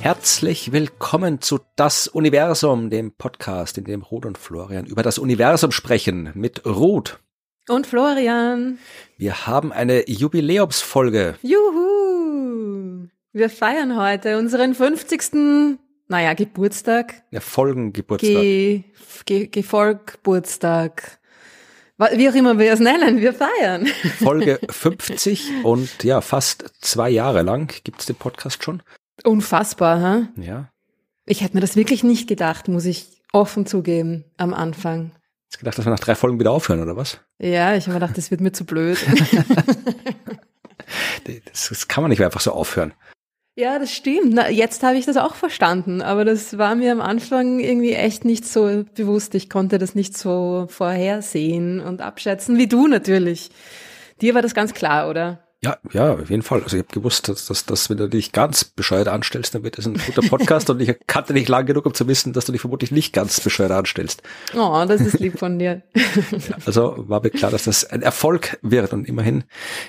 Herzlich willkommen zu Das Universum, dem Podcast, in dem Ruth und Florian über das Universum sprechen mit Ruth. Und Florian. Wir haben eine Jubiläumsfolge. Juhu! Wir feiern heute unseren 50. Naja, Geburtstag. Ja, Folgengeburtstag. Ge, Ge, Gefolgburtstag. Wie auch immer wir es nennen, wir feiern. Folge 50 und ja, fast zwei Jahre lang gibt's den Podcast schon. Unfassbar, ha? Ja. Ich hätte mir das wirklich nicht gedacht, muss ich offen zugeben, am Anfang. Hast gedacht, dass wir nach drei Folgen wieder aufhören, oder was? Ja, ich habe mir gedacht, das wird mir zu blöd. das, das kann man nicht mehr einfach so aufhören. Ja, das stimmt. Na, jetzt habe ich das auch verstanden, aber das war mir am Anfang irgendwie echt nicht so bewusst. Ich konnte das nicht so vorhersehen und abschätzen, wie du natürlich. Dir war das ganz klar, oder? Ja, ja, auf jeden Fall. Also ich habe gewusst, dass, dass, dass wenn du dich ganz bescheuert anstellst, dann wird es ein guter Podcast und ich kannte dich lang genug, um zu wissen, dass du dich vermutlich nicht ganz bescheuert anstellst. Oh, das ist lieb von dir. also war mir klar, dass das ein Erfolg wird und immerhin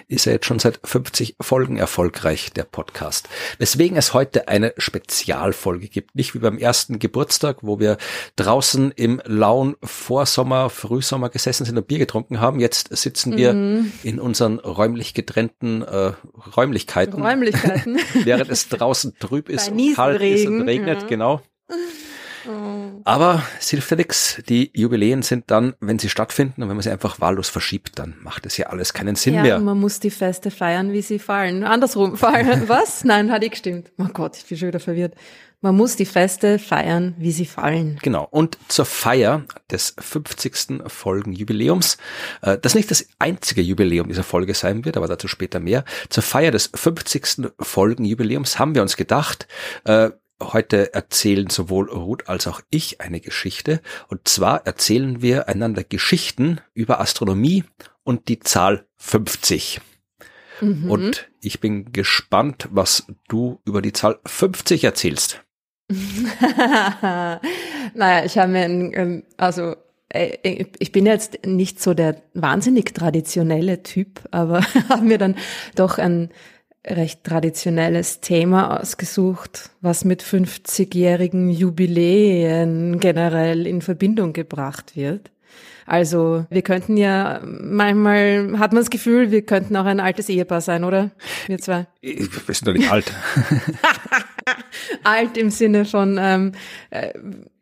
ist er jetzt schon seit 50 Folgen erfolgreich, der Podcast. Weswegen es heute eine Spezialfolge gibt. Nicht wie beim ersten Geburtstag, wo wir draußen im lauen Vorsommer, Frühsommer gesessen sind und Bier getrunken haben. Jetzt sitzen wir mhm. in unseren räumlich getrennten bestimmten äh, Räumlichkeiten. Räumlichkeiten. während es draußen trüb ist und kalt ist und regnet, ja. genau. Oh. Aber es hilft ja nichts. Die Jubiläen sind dann, wenn sie stattfinden und wenn man sie einfach wahllos verschiebt, dann macht es ja alles keinen Sinn ja, mehr. Man muss die Feste feiern, wie sie fallen. Andersrum fallen. Was? Nein, hat ich gestimmt. Oh Gott, ich bin schon wieder verwirrt. Man muss die Feste feiern, wie sie fallen. Genau. Und zur Feier des 50. Folgenjubiläums, äh, das nicht das einzige Jubiläum dieser Folge sein wird, aber dazu später mehr. Zur Feier des 50. Folgenjubiläums haben wir uns gedacht, äh, Heute erzählen sowohl Ruth als auch ich eine Geschichte. Und zwar erzählen wir einander Geschichten über Astronomie und die Zahl 50. Mhm. Und ich bin gespannt, was du über die Zahl 50 erzählst. naja, ich habe mir, also äh, ich bin jetzt nicht so der wahnsinnig traditionelle Typ, aber habe mir dann doch ein recht traditionelles Thema ausgesucht, was mit 50-jährigen Jubiläen generell in Verbindung gebracht wird. Also wir könnten ja, manchmal hat man das Gefühl, wir könnten auch ein altes Ehepaar sein, oder? Wir zwei. Wir sind doch nicht alt. alt im Sinne von ähm, äh,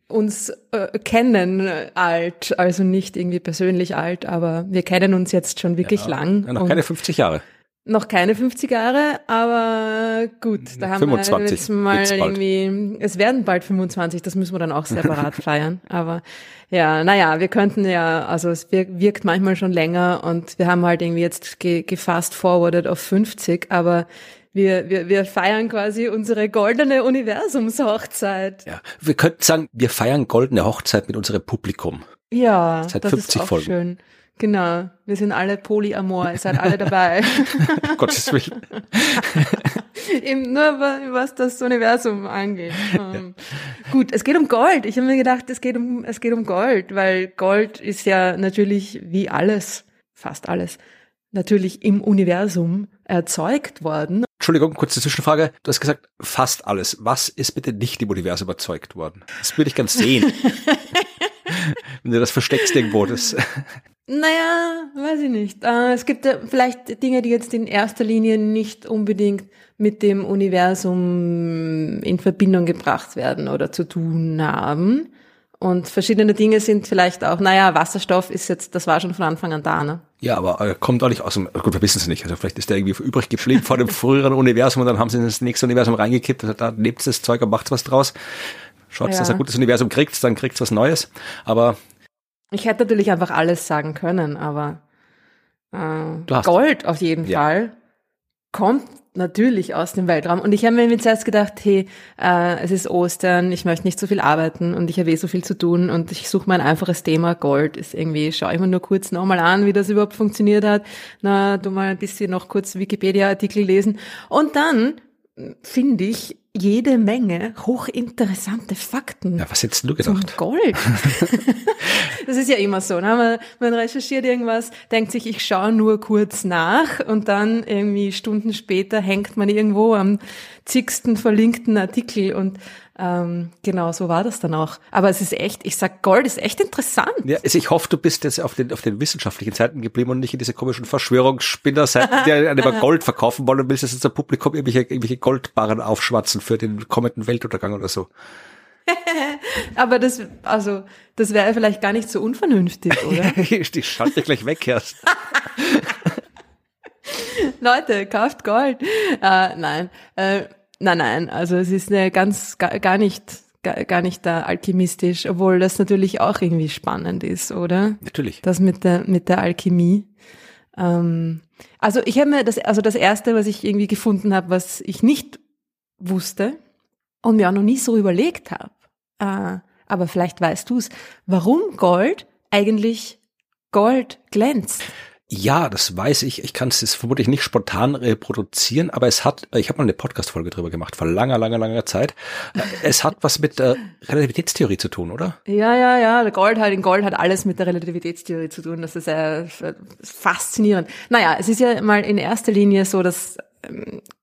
uns äh, kennen alt, also nicht irgendwie persönlich alt, aber wir kennen uns jetzt schon wirklich ja, lang. Ja, noch keine 50 Jahre. Noch keine 50 Jahre, aber gut, da haben 25, wir jetzt mal irgendwie, es werden bald 25, das müssen wir dann auch separat feiern. Aber ja, naja, wir könnten ja, also es wirkt manchmal schon länger und wir haben halt irgendwie jetzt gefast forwarded auf 50, aber wir, wir, wir feiern quasi unsere goldene Universumshochzeit. Ja, wir könnten sagen, wir feiern goldene Hochzeit mit unserem Publikum. Ja, Seit das 50 ist auch Folgen. schön. Genau, wir sind alle polyamor, ihr seid alle dabei. Gottes Willen. Eben nur was das Universum angeht. Ja. Ähm, gut, es geht um Gold. Ich habe mir gedacht, es geht um es geht um Gold, weil Gold ist ja natürlich wie alles, fast alles, natürlich im Universum erzeugt worden. Entschuldigung, kurze Zwischenfrage. Du hast gesagt, fast alles. Was ist bitte nicht im Universum erzeugt worden? Das würde ich ganz sehen. Wenn du das versteckst irgendwo, das. Naja, weiß ich nicht. Äh, es gibt ja vielleicht Dinge, die jetzt in erster Linie nicht unbedingt mit dem Universum in Verbindung gebracht werden oder zu tun haben. Und verschiedene Dinge sind vielleicht auch, naja, Wasserstoff ist jetzt, das war schon von Anfang an da, ne? Ja, aber äh, kommt auch nicht aus dem, gut, wir wissen es nicht. Also vielleicht ist der irgendwie übrig geblieben vor dem früheren Universum und dann haben sie in das nächste Universum reingekippt, also da lebt das Zeug und macht was draus. Schaut, ja. dass er ein gutes Universum kriegt, dann kriegt es was Neues. Aber ich hätte natürlich einfach alles sagen können, aber äh, Gold auf jeden ja. Fall kommt natürlich aus dem Weltraum. Und ich habe mir zuerst gedacht, hey, äh, es ist Ostern, ich möchte nicht so viel arbeiten und ich habe eh so viel zu tun und ich suche mal ein einfaches Thema. Gold ist irgendwie, schau ich mir nur kurz nochmal an, wie das überhaupt funktioniert hat. Na, du mal ein bisschen noch kurz Wikipedia-Artikel lesen. Und dann finde ich jede Menge hochinteressante Fakten. Ja, was hättest du gedacht? Zum Gold. das ist ja immer so. Ne? Man, man recherchiert irgendwas, denkt sich, ich schaue nur kurz nach und dann irgendwie Stunden später hängt man irgendwo am zigsten verlinkten Artikel und ähm, genau, so war das dann auch. Aber es ist echt, ich sag, Gold ist echt interessant. Ja, also ich hoffe, du bist jetzt auf den, auf den wissenschaftlichen Seiten geblieben und nicht in diese komischen Verschwörungsspinner-Seiten, die einem Gold verkaufen wollen und willst jetzt unser Publikum irgendwelche, irgendwelche Goldbarren aufschwatzen für den kommenden Weltuntergang oder so. Aber das, also, das wäre vielleicht gar nicht so unvernünftig, oder? ich schalte gleich weg erst. Leute, kauft Gold. Äh, nein. Äh, Nein, nein, also es ist eine ganz gar, gar nicht gar, gar nicht da alchemistisch, obwohl das natürlich auch irgendwie spannend ist, oder? Natürlich. Das mit der mit der Alchemie. Ähm, also ich habe mir das also das erste, was ich irgendwie gefunden habe, was ich nicht wusste und mir auch noch nie so überlegt habe. Äh, aber vielleicht weißt du es, warum Gold eigentlich Gold glänzt. Ja, das weiß ich. Ich kann es vermutlich nicht spontan reproduzieren, aber es hat, ich habe mal eine Podcast-Folge drüber gemacht, vor langer, langer, langer Zeit. Es hat was mit der Relativitätstheorie zu tun, oder? Ja, ja, ja. Gold halt, in Gold hat alles mit der Relativitätstheorie zu tun. Das ist äh, faszinierend. Naja, es ist ja mal in erster Linie so, dass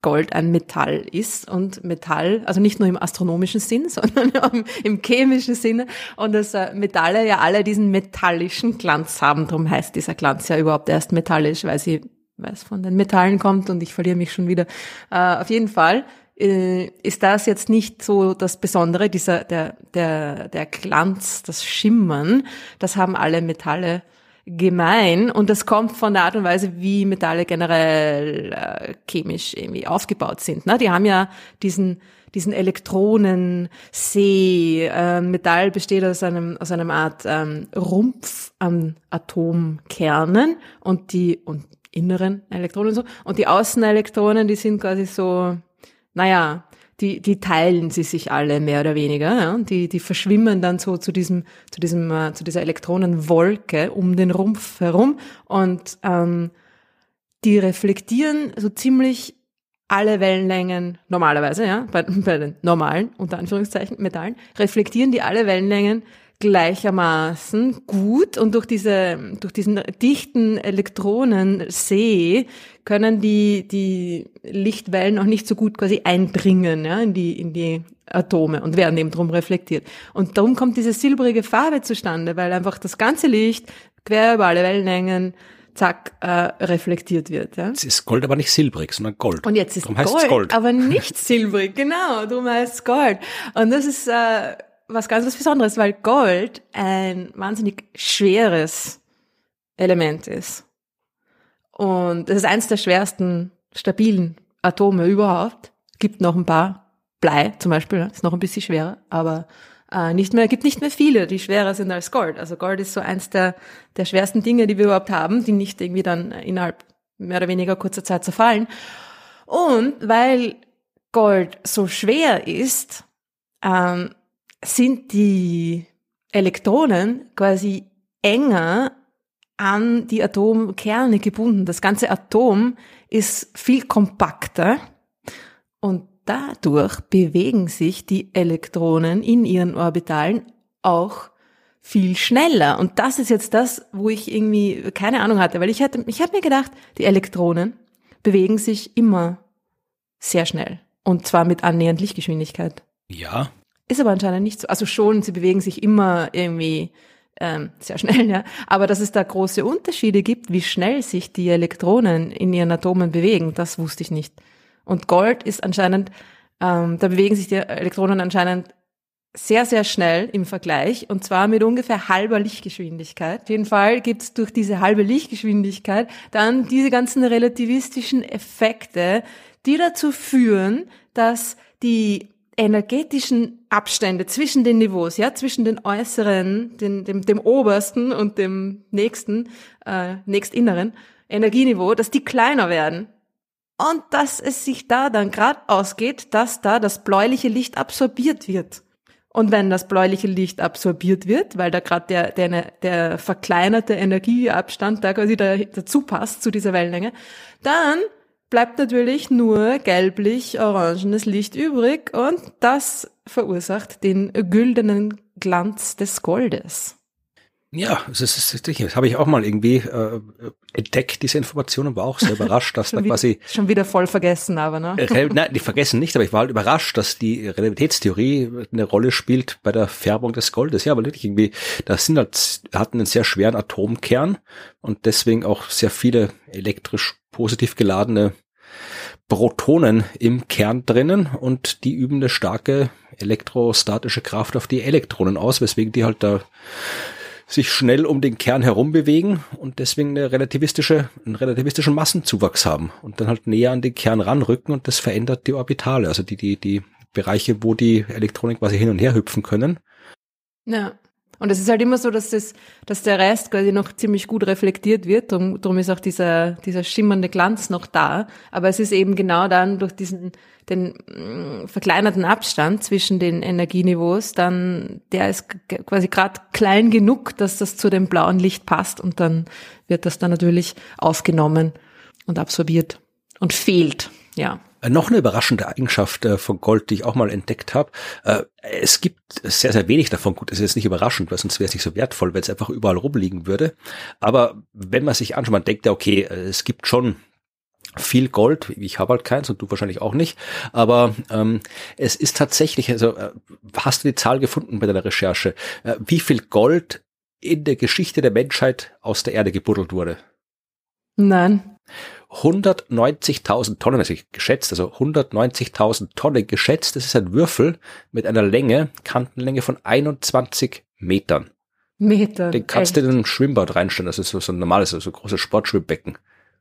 Gold ein Metall ist und Metall, also nicht nur im astronomischen Sinn, sondern im chemischen Sinne und dass äh, Metalle ja alle diesen metallischen Glanz haben. Darum heißt dieser Glanz ja überhaupt erst metallisch, weil sie weil es von den Metallen kommt und ich verliere mich schon wieder. Äh, auf jeden Fall äh, ist das jetzt nicht so das Besondere, dieser der der der Glanz, das Schimmern, das haben alle Metalle gemein und das kommt von der Art und Weise, wie Metalle generell äh, chemisch irgendwie aufgebaut sind. Ne? Die haben ja diesen diesen Elektronensee. Äh, Metall besteht aus einem aus einem Art ähm, Rumpf an Atomkernen und die und inneren Elektronen so und die Außenelektronen, die sind quasi so, naja, die, die teilen sie sich alle mehr oder weniger. Ja? Die, die verschwimmen dann so zu diesem, zu diesem, äh, zu dieser Elektronenwolke um den Rumpf herum und ähm, die reflektieren so ziemlich alle Wellenlängen normalerweise, ja, bei, bei den normalen, unter Anführungszeichen, Metallen, reflektieren die alle Wellenlängen gleichermaßen gut und durch diese, durch diesen dichten Elektronensee können die, die Lichtwellen auch nicht so gut quasi eindringen, ja, in die, in die Atome und werden eben drum reflektiert. Und darum kommt diese silbrige Farbe zustande, weil einfach das ganze Licht quer über alle Wellenlängen zack, äh, reflektiert wird. Ja? Jetzt ist Gold aber nicht silbrig, sondern Gold. Und jetzt ist Gold, Gold, aber nicht silbrig, genau, darum heißt es Gold. Und das ist äh, was ganz was Besonderes, weil Gold ein wahnsinnig schweres Element ist. Und es ist eins der schwersten stabilen Atome überhaupt. Gibt noch ein paar. Blei zum Beispiel, ist noch ein bisschen schwerer, aber äh, nicht mehr, gibt nicht mehr viele, die schwerer sind als Gold. Also Gold ist so eins der, der schwersten Dinge, die wir überhaupt haben, die nicht irgendwie dann innerhalb mehr oder weniger kurzer Zeit zerfallen. Und weil Gold so schwer ist, ähm, sind die Elektronen quasi enger an die Atomkerne gebunden. Das ganze Atom ist viel kompakter und dadurch bewegen sich die Elektronen in ihren Orbitalen auch viel schneller. Und das ist jetzt das, wo ich irgendwie keine Ahnung hatte, weil ich hatte, ich habe mir gedacht, die Elektronen bewegen sich immer sehr schnell und zwar mit annähernd Lichtgeschwindigkeit. Ja, ist aber anscheinend nicht so. Also schon, sie bewegen sich immer irgendwie ähm, sehr schnell, ja. Aber dass es da große Unterschiede gibt, wie schnell sich die Elektronen in ihren Atomen bewegen, das wusste ich nicht. Und Gold ist anscheinend, ähm, da bewegen sich die Elektronen anscheinend sehr, sehr schnell im Vergleich und zwar mit ungefähr halber Lichtgeschwindigkeit. Auf jeden Fall gibt es durch diese halbe Lichtgeschwindigkeit dann diese ganzen relativistischen Effekte, die dazu führen, dass die energetischen Abstände zwischen den Niveaus, ja, zwischen den äußeren, den, dem, dem obersten und dem nächsten, äh, nächstinneren Energieniveau, dass die kleiner werden. Und dass es sich da dann gerade ausgeht, dass da das bläuliche Licht absorbiert wird. Und wenn das bläuliche Licht absorbiert wird, weil da gerade der, der, der verkleinerte Energieabstand da quasi da, dazu passt zu dieser Wellenlänge, dann bleibt natürlich nur gelblich-orangenes Licht übrig und das verursacht den güldenen Glanz des Goldes. Ja, das, ist, das, das habe ich auch mal irgendwie äh, entdeckt, diese Informationen, war auch sehr überrascht, dass da quasi... Schon wieder voll vergessen, aber ne? Äh, nein, die vergessen nicht, aber ich war halt überrascht, dass die Relativitätstheorie eine Rolle spielt bei der Färbung des Goldes. Ja, aber wirklich irgendwie, das sind halt, hatten einen sehr schweren Atomkern und deswegen auch sehr viele elektrisch positiv geladene Protonen im Kern drinnen und die üben eine starke elektrostatische Kraft auf die Elektronen aus, weswegen die halt da sich schnell um den Kern herum bewegen und deswegen eine relativistische, einen relativistischen Massenzuwachs haben und dann halt näher an den Kern ranrücken und das verändert die Orbitale, also die, die, die Bereiche, wo die Elektronen quasi hin und her hüpfen können. Ja. Und es ist halt immer so, dass das, dass der Rest quasi noch ziemlich gut reflektiert wird. Darum, darum ist auch dieser, dieser schimmernde Glanz noch da. Aber es ist eben genau dann durch diesen, den mm, verkleinerten Abstand zwischen den Energieniveaus, dann, der ist quasi gerade klein genug, dass das zu dem blauen Licht passt und dann wird das dann natürlich aufgenommen und absorbiert und fehlt, ja. Äh, noch eine überraschende Eigenschaft äh, von Gold, die ich auch mal entdeckt habe. Äh, es gibt sehr, sehr wenig davon. Gut, das ist jetzt nicht überraschend, weil sonst wäre es nicht so wertvoll, wenn es einfach überall rumliegen würde. Aber wenn man sich anschaut, man denkt ja, okay, es gibt schon viel Gold. Ich habe halt keins und du wahrscheinlich auch nicht. Aber ähm, es ist tatsächlich, also hast du die Zahl gefunden bei deiner Recherche, äh, wie viel Gold in der Geschichte der Menschheit aus der Erde gebuddelt wurde? Nein. 190.000 Tonnen, also geschätzt, also 190.000 Tonnen geschätzt. Das ist ein Würfel mit einer Länge, Kantenlänge von 21 Metern. Meter. Den kannst echt? du in ein Schwimmbad reinstellen. Das ist so, so ein normales, so ein großes Sportschwimmbecken.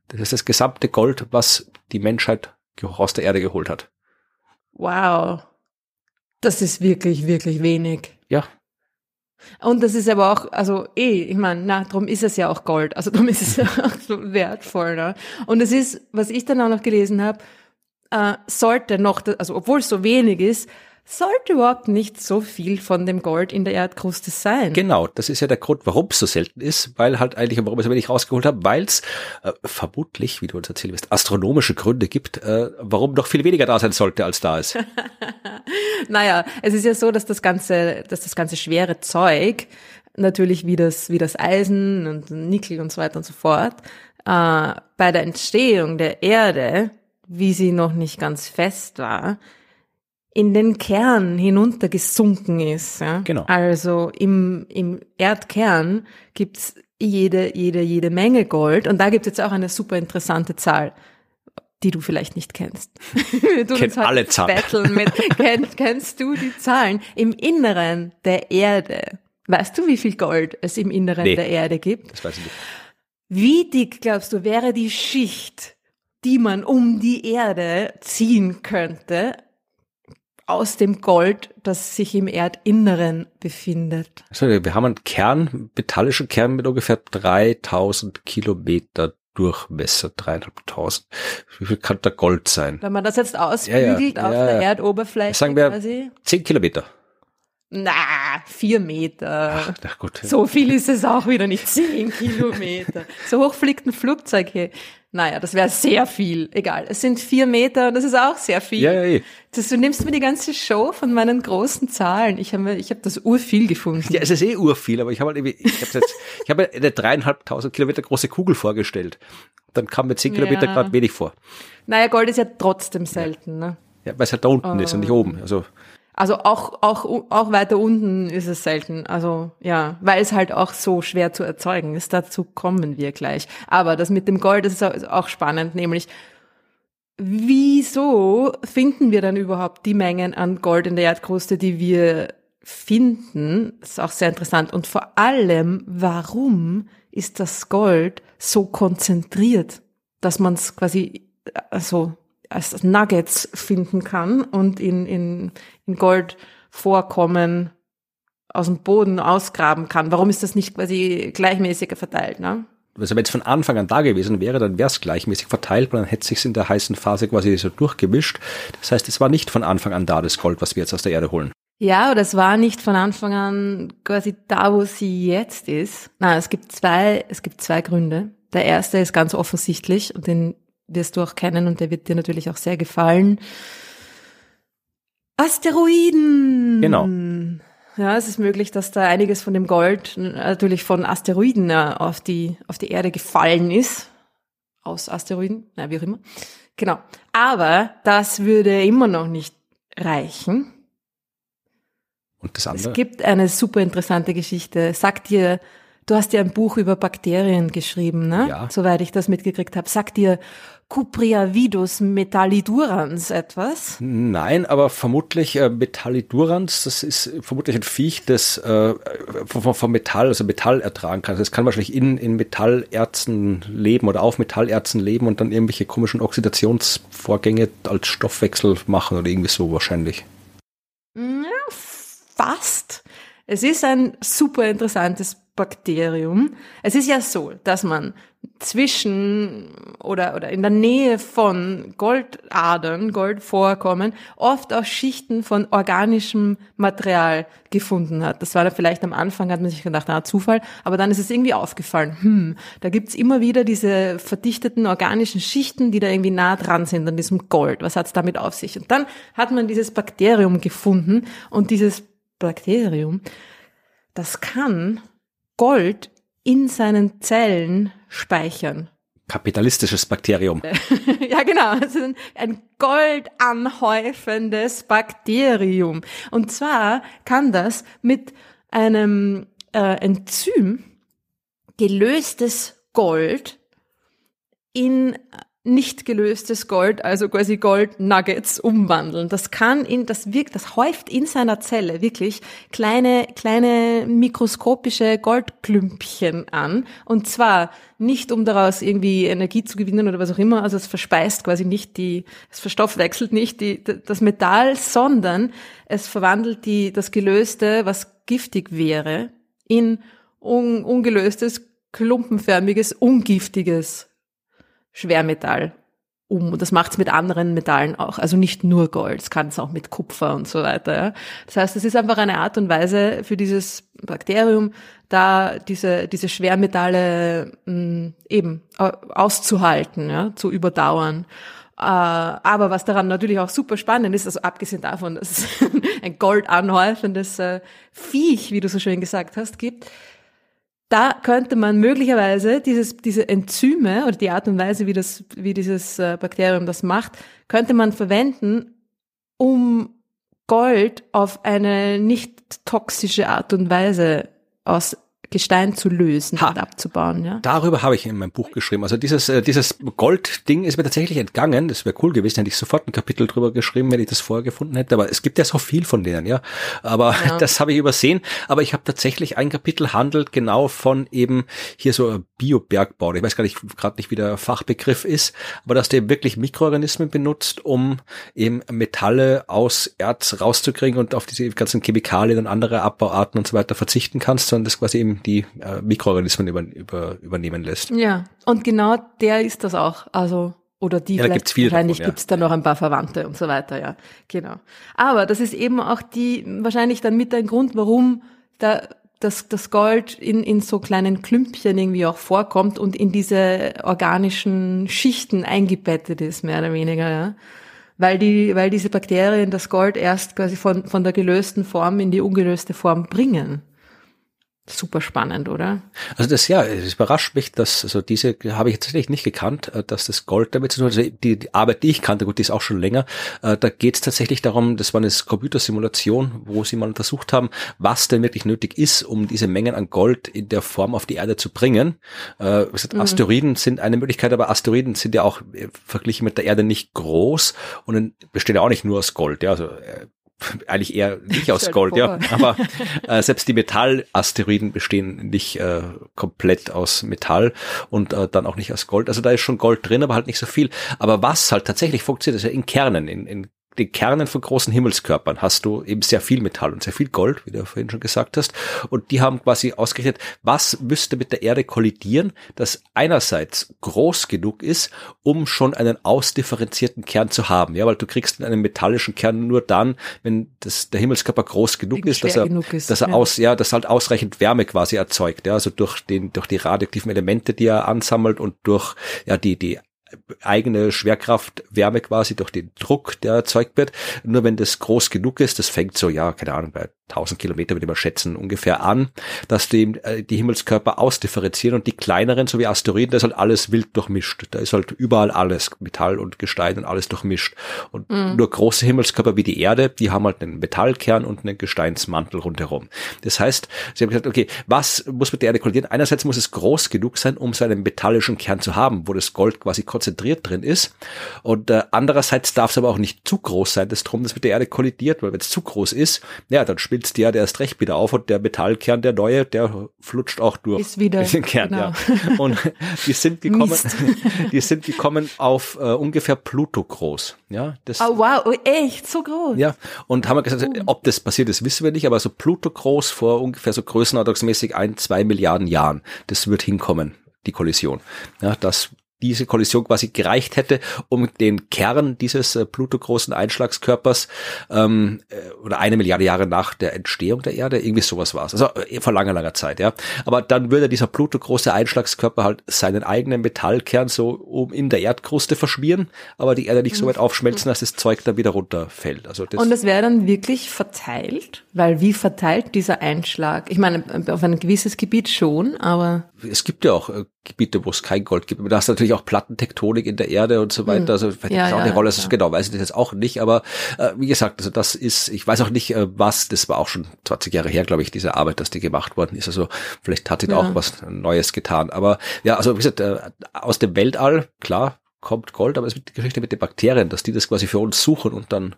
Das ist das gesamte Gold, was die Menschheit aus der Erde geholt hat. Wow. Das ist wirklich, wirklich wenig. Ja. Und das ist aber auch, also eh, ich meine, na, darum ist es ja auch Gold, also darum ist es ja auch so wertvoll. Ne? Und es ist, was ich dann auch noch gelesen habe, äh, sollte noch, also obwohl es so wenig ist, sollte überhaupt nicht so viel von dem Gold in der Erdkruste sein. Genau, das ist ja der Grund, warum es so selten ist, weil halt eigentlich, warum ich es so wenig rausgeholt habe, weil es äh, vermutlich, wie du uns erzählen wirst, astronomische Gründe gibt, äh, warum noch viel weniger da sein sollte, als da ist. naja, es ist ja so, dass das ganze, dass das ganze schwere Zeug, natürlich wie das, wie das Eisen und Nickel und so weiter und so fort, äh, bei der Entstehung der Erde, wie sie noch nicht ganz fest war, in den Kern hinuntergesunken ist. Ja? Genau. Also im, im Erdkern gibt's jede, jede, jede Menge Gold. Und da gibt's jetzt auch eine super interessante Zahl, die du vielleicht nicht kennst. du Kennt alle Zahlen. Mit, kenn, kennst du die Zahlen? Im Inneren der Erde. Weißt du, wie viel Gold es im Inneren nee, der Erde gibt? Das weiß ich nicht. Wie dick, glaubst du, wäre die Schicht, die man um die Erde ziehen könnte, aus dem Gold, das sich im Erdinneren befindet. Also wir haben einen Kern, metallischen Kern mit ungefähr 3000 Kilometer Durchmesser, dreieinhalbtausend. Wie viel kann da Gold sein? Wenn man das jetzt ausbügelt ja, ja, auf ja, der Erdoberfläche Sagen wir quasi? 10 Kilometer. Na, vier Meter. Ach, na gut. So viel ist es auch wieder nicht. Zehn Kilometer. So hoch fliegt ein Flugzeug hier. Naja, das wäre sehr viel. Egal. Es sind vier Meter und das ist auch sehr viel. Ja, ja, ja. Das, du nimmst mir die ganze Show von meinen großen Zahlen. Ich habe ich hab das urviel gefunden. Ja, es ist eh urviel, aber ich habe halt irgendwie, ich habe jetzt, ich habe eine dreieinhalbtausend Kilometer große Kugel vorgestellt. Dann kam mir zehn Kilometer ja. gerade wenig vor. Naja, Gold ist ja trotzdem selten, ne? Ja, weil es halt da unten oh. ist und nicht oben. Also also auch, auch, auch weiter unten ist es selten. Also ja, weil es halt auch so schwer zu erzeugen ist. Dazu kommen wir gleich. Aber das mit dem Gold ist auch spannend, nämlich wieso finden wir dann überhaupt die Mengen an Gold in der Erdkruste, die wir finden? Das ist auch sehr interessant. Und vor allem, warum ist das Gold so konzentriert, dass man es quasi also als Nuggets finden kann und in, in, in Goldvorkommen aus dem Boden ausgraben kann. Warum ist das nicht quasi gleichmäßiger verteilt? Ne? Also wenn es von Anfang an da gewesen wäre, dann wäre es gleichmäßig verteilt, weil dann hätte sich in der heißen Phase quasi so durchgemischt. Das heißt, es war nicht von Anfang an da, das Gold, was wir jetzt aus der Erde holen. Ja, oder es war nicht von Anfang an quasi da, wo sie jetzt ist. Nein, es gibt zwei, es gibt zwei Gründe. Der erste ist ganz offensichtlich und den wirst du auch kennen und der wird dir natürlich auch sehr gefallen. Asteroiden. Genau. Ja, es ist möglich, dass da einiges von dem Gold natürlich von Asteroiden auf die, auf die Erde gefallen ist. Aus Asteroiden, na, wie auch immer. Genau. Aber das würde immer noch nicht reichen. Und das andere? Es gibt eine super interessante Geschichte. Sagt dir Du hast ja ein Buch über Bakterien geschrieben, ne? Ja. Soweit ich das mitgekriegt habe. Sagt dir Cupriavidus metallidurans etwas? Nein, aber vermutlich äh, Metallidurans, das ist vermutlich ein Viech, das äh, vom, vom Metall, also Metall ertragen kann. Das kann wahrscheinlich in, in Metallerzen leben oder auf Metallerzen leben und dann irgendwelche komischen Oxidationsvorgänge als Stoffwechsel machen oder irgendwie so wahrscheinlich. Ja, fast. Es ist ein super interessantes Bakterium. Es ist ja so, dass man zwischen oder, oder in der Nähe von Goldadern, Goldvorkommen, oft auch Schichten von organischem Material gefunden hat. Das war da vielleicht am Anfang, hat man sich gedacht, na, Zufall, aber dann ist es irgendwie aufgefallen, hm, da gibt's immer wieder diese verdichteten organischen Schichten, die da irgendwie nah dran sind an diesem Gold. Was hat's damit auf sich? Und dann hat man dieses Bakterium gefunden und dieses Bakterium, das kann Gold in seinen Zellen speichern. Kapitalistisches Bakterium. ja, genau. Also ein goldanhäufendes Bakterium. Und zwar kann das mit einem äh, Enzym gelöstes Gold in nicht gelöstes Gold, also quasi Gold-Nuggets umwandeln. Das kann in, das wirkt, das häuft in seiner Zelle wirklich kleine, kleine mikroskopische Goldklümpchen an. Und zwar nicht, um daraus irgendwie Energie zu gewinnen oder was auch immer. Also es verspeist quasi nicht die, es verstoffwechselt nicht die, das Metall, sondern es verwandelt die, das Gelöste, was giftig wäre, in un, ungelöstes, klumpenförmiges, ungiftiges Schwermetall um. Und das macht es mit anderen Metallen auch. Also nicht nur Gold, es kann es auch mit Kupfer und so weiter. Ja. Das heißt, es ist einfach eine Art und Weise für dieses Bakterium, da diese, diese Schwermetalle mh, mm, eben auszuhalten, ja, zu überdauern. Äh, aber was daran natürlich auch super spannend ist, also abgesehen davon, dass es ein goldanhäufendes äh, Viech, wie du so schön gesagt hast, gibt, da könnte man möglicherweise dieses, diese Enzyme oder die Art und Weise, wie das, wie dieses äh, Bakterium das macht, könnte man verwenden, um Gold auf eine nicht toxische Art und Weise aus Gestein zu lösen ha, und abzubauen. Ja? Darüber habe ich in meinem Buch geschrieben. Also dieses, äh, dieses Gold-Ding ist mir tatsächlich entgangen. Das wäre cool gewesen, hätte ich sofort ein Kapitel drüber geschrieben, wenn ich das vorher gefunden hätte. Aber es gibt ja so viel von denen, ja. Aber ja. das habe ich übersehen. Aber ich habe tatsächlich ein Kapitel handelt genau von eben hier so Biobergbau. Ich weiß gar nicht, gerade nicht, wie der Fachbegriff ist, aber dass der wirklich Mikroorganismen benutzt, um eben Metalle aus Erz rauszukriegen und auf diese ganzen Chemikalien und andere Abbauarten und so weiter verzichten kannst, sondern das quasi eben die äh, Mikroorganismen über, über, übernehmen lässt. Ja, und genau der ist das auch. Also oder die ja, da gibt's viele wahrscheinlich davon, ja. gibt's da noch ein paar Verwandte und so weiter, ja, genau. Aber das ist eben auch die wahrscheinlich dann mit ein Grund, warum da das, das Gold in, in so kleinen Klümpchen irgendwie auch vorkommt und in diese organischen Schichten eingebettet ist, mehr oder weniger, ja. Weil die, weil diese Bakterien das Gold erst quasi von, von der gelösten Form in die ungelöste Form bringen super spannend, oder? Also das ja, es überrascht mich, dass also diese habe ich tatsächlich nicht gekannt, äh, dass das Gold damit zu tun hat. Also die, die Arbeit, die ich kannte, gut, die ist auch schon länger. Äh, da geht es tatsächlich darum, das war eine Computersimulation, wo sie mal untersucht haben, was denn wirklich nötig ist, um diese Mengen an Gold in der Form auf die Erde zu bringen. Äh, mhm. Asteroiden sind eine Möglichkeit, aber Asteroiden sind ja auch verglichen mit der Erde nicht groß und bestehen ja auch nicht nur aus Gold. Ja, also eigentlich eher nicht aus Gold, ja. Aber äh, selbst die Metallasteroiden bestehen nicht äh, komplett aus Metall und äh, dann auch nicht aus Gold. Also da ist schon Gold drin, aber halt nicht so viel. Aber was halt tatsächlich funktioniert, ist ja in Kernen, in, in den Kernen von großen Himmelskörpern hast du eben sehr viel Metall und sehr viel Gold, wie du vorhin schon gesagt hast. Und die haben quasi ausgerechnet, was müsste mit der Erde kollidieren, das einerseits groß genug ist, um schon einen ausdifferenzierten Kern zu haben. Ja, weil du kriegst einen metallischen Kern nur dann, wenn das, der Himmelskörper groß genug ist, dass er, ist, dass er ja. aus, ja, das halt ausreichend Wärme quasi erzeugt. Ja, also durch den, durch die radioaktiven Elemente, die er ansammelt und durch, ja, die, die eigene Schwerkraft, Wärme quasi durch den Druck, der erzeugt wird. Nur wenn das groß genug ist, das fängt so, ja, keine Ahnung, bei 1000 Kilometer würde man schätzen, ungefähr an, dass die, äh, die Himmelskörper ausdifferenzieren und die kleineren, so wie Asteroiden, da ist halt alles wild durchmischt. Da ist halt überall alles, Metall und Gestein und alles durchmischt. Und mhm. nur große Himmelskörper wie die Erde, die haben halt einen Metallkern und einen Gesteinsmantel rundherum. Das heißt, sie haben gesagt, okay, was muss mit der Erde kollidieren? Einerseits muss es groß genug sein, um so einen metallischen Kern zu haben, wo das Gold quasi konzentriert drin ist. Und äh, andererseits darf es aber auch nicht zu groß sein, das drum, das mit der Erde kollidiert, weil wenn es zu groß ist, ja, dann spitzt die Erde erst recht wieder auf und der Metallkern, der neue, der flutscht auch durch ist wieder, den Kern. Genau. Ja. Und die sind gekommen, die sind gekommen auf äh, ungefähr Pluto groß. Ja, das, oh wow, oh, echt so groß. Ja, und haben wir gesagt, oh. ob das passiert ist, wissen wir nicht, aber so Pluto groß vor ungefähr so größenordnungsmäßig ein, zwei Milliarden Jahren, das wird hinkommen die Kollision. Ja, das diese Kollision quasi gereicht hätte, um den Kern dieses äh, Pluto-großen Einschlagskörpers ähm, äh, oder eine Milliarde Jahre nach der Entstehung der Erde, irgendwie sowas war es. Also äh, vor langer, langer Zeit, ja. Aber dann würde dieser Pluto-große Einschlagskörper halt seinen eigenen Metallkern so um in der Erdkruste verschmieren, aber die Erde nicht so weit mhm. aufschmelzen, dass das Zeug dann wieder runterfällt. Also das Und es wäre dann wirklich verteilt? Weil wie verteilt dieser Einschlag? Ich meine, auf ein gewisses Gebiet schon, aber es gibt ja auch äh, Gebiete, wo es kein Gold gibt. Da hast du natürlich auch Plattentektonik in der Erde und so weiter. Hm. Also vielleicht ja, auch eine ja, Rolle. Ja. Genau, weiß ich das jetzt auch nicht. Aber äh, wie gesagt, also das ist, ich weiß auch nicht, äh, was, das war auch schon 20 Jahre her, glaube ich, diese Arbeit, dass die gemacht worden ist. Also vielleicht hat sie da auch was Neues getan. Aber ja, also wie gesagt, äh, aus dem Weltall, klar, kommt Gold, aber es wird die Geschichte mit den Bakterien, dass die das quasi für uns suchen und dann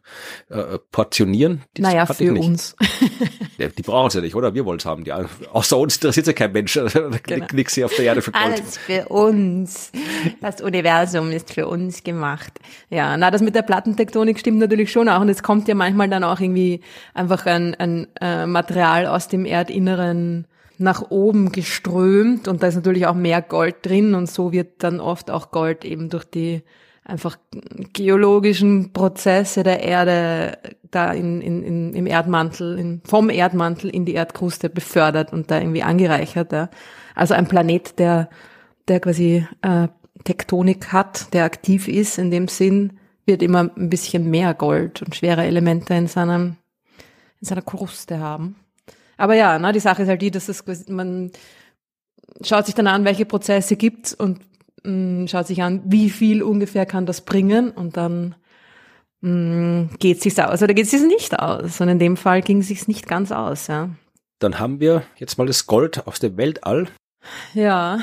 äh, portionieren. Das naja, für uns. ja, die brauchen es ja nicht, oder? Wir wollen es haben. Die, außer uns interessiert ja kein Mensch. genau. Nix hier auf der Erde für Gold. Alles für uns. Das Universum ist für uns gemacht. Ja, na, das mit der Plattentektonik stimmt natürlich schon auch. Und es kommt ja manchmal dann auch irgendwie einfach ein, ein äh, Material aus dem Erdinneren nach oben geströmt und da ist natürlich auch mehr Gold drin und so wird dann oft auch Gold eben durch die einfach geologischen Prozesse der Erde da in, in, in, im Erdmantel, in, vom Erdmantel in die Erdkruste befördert und da irgendwie angereichert. Ja. Also ein Planet, der, der quasi äh, Tektonik hat, der aktiv ist in dem Sinn, wird immer ein bisschen mehr Gold und schwere Elemente in seinem in seiner Kruste haben. Aber ja, na, die Sache ist halt die, dass es, man schaut sich dann an, welche Prozesse gibt's und mh, mm, schaut sich an, wie viel ungefähr kann das bringen und dann mh, mm, geht sich's aus oder geht es sich nicht aus. Und in dem Fall ging es sich nicht ganz aus, ja. Dann haben wir jetzt mal das Gold aus dem Weltall. Ja.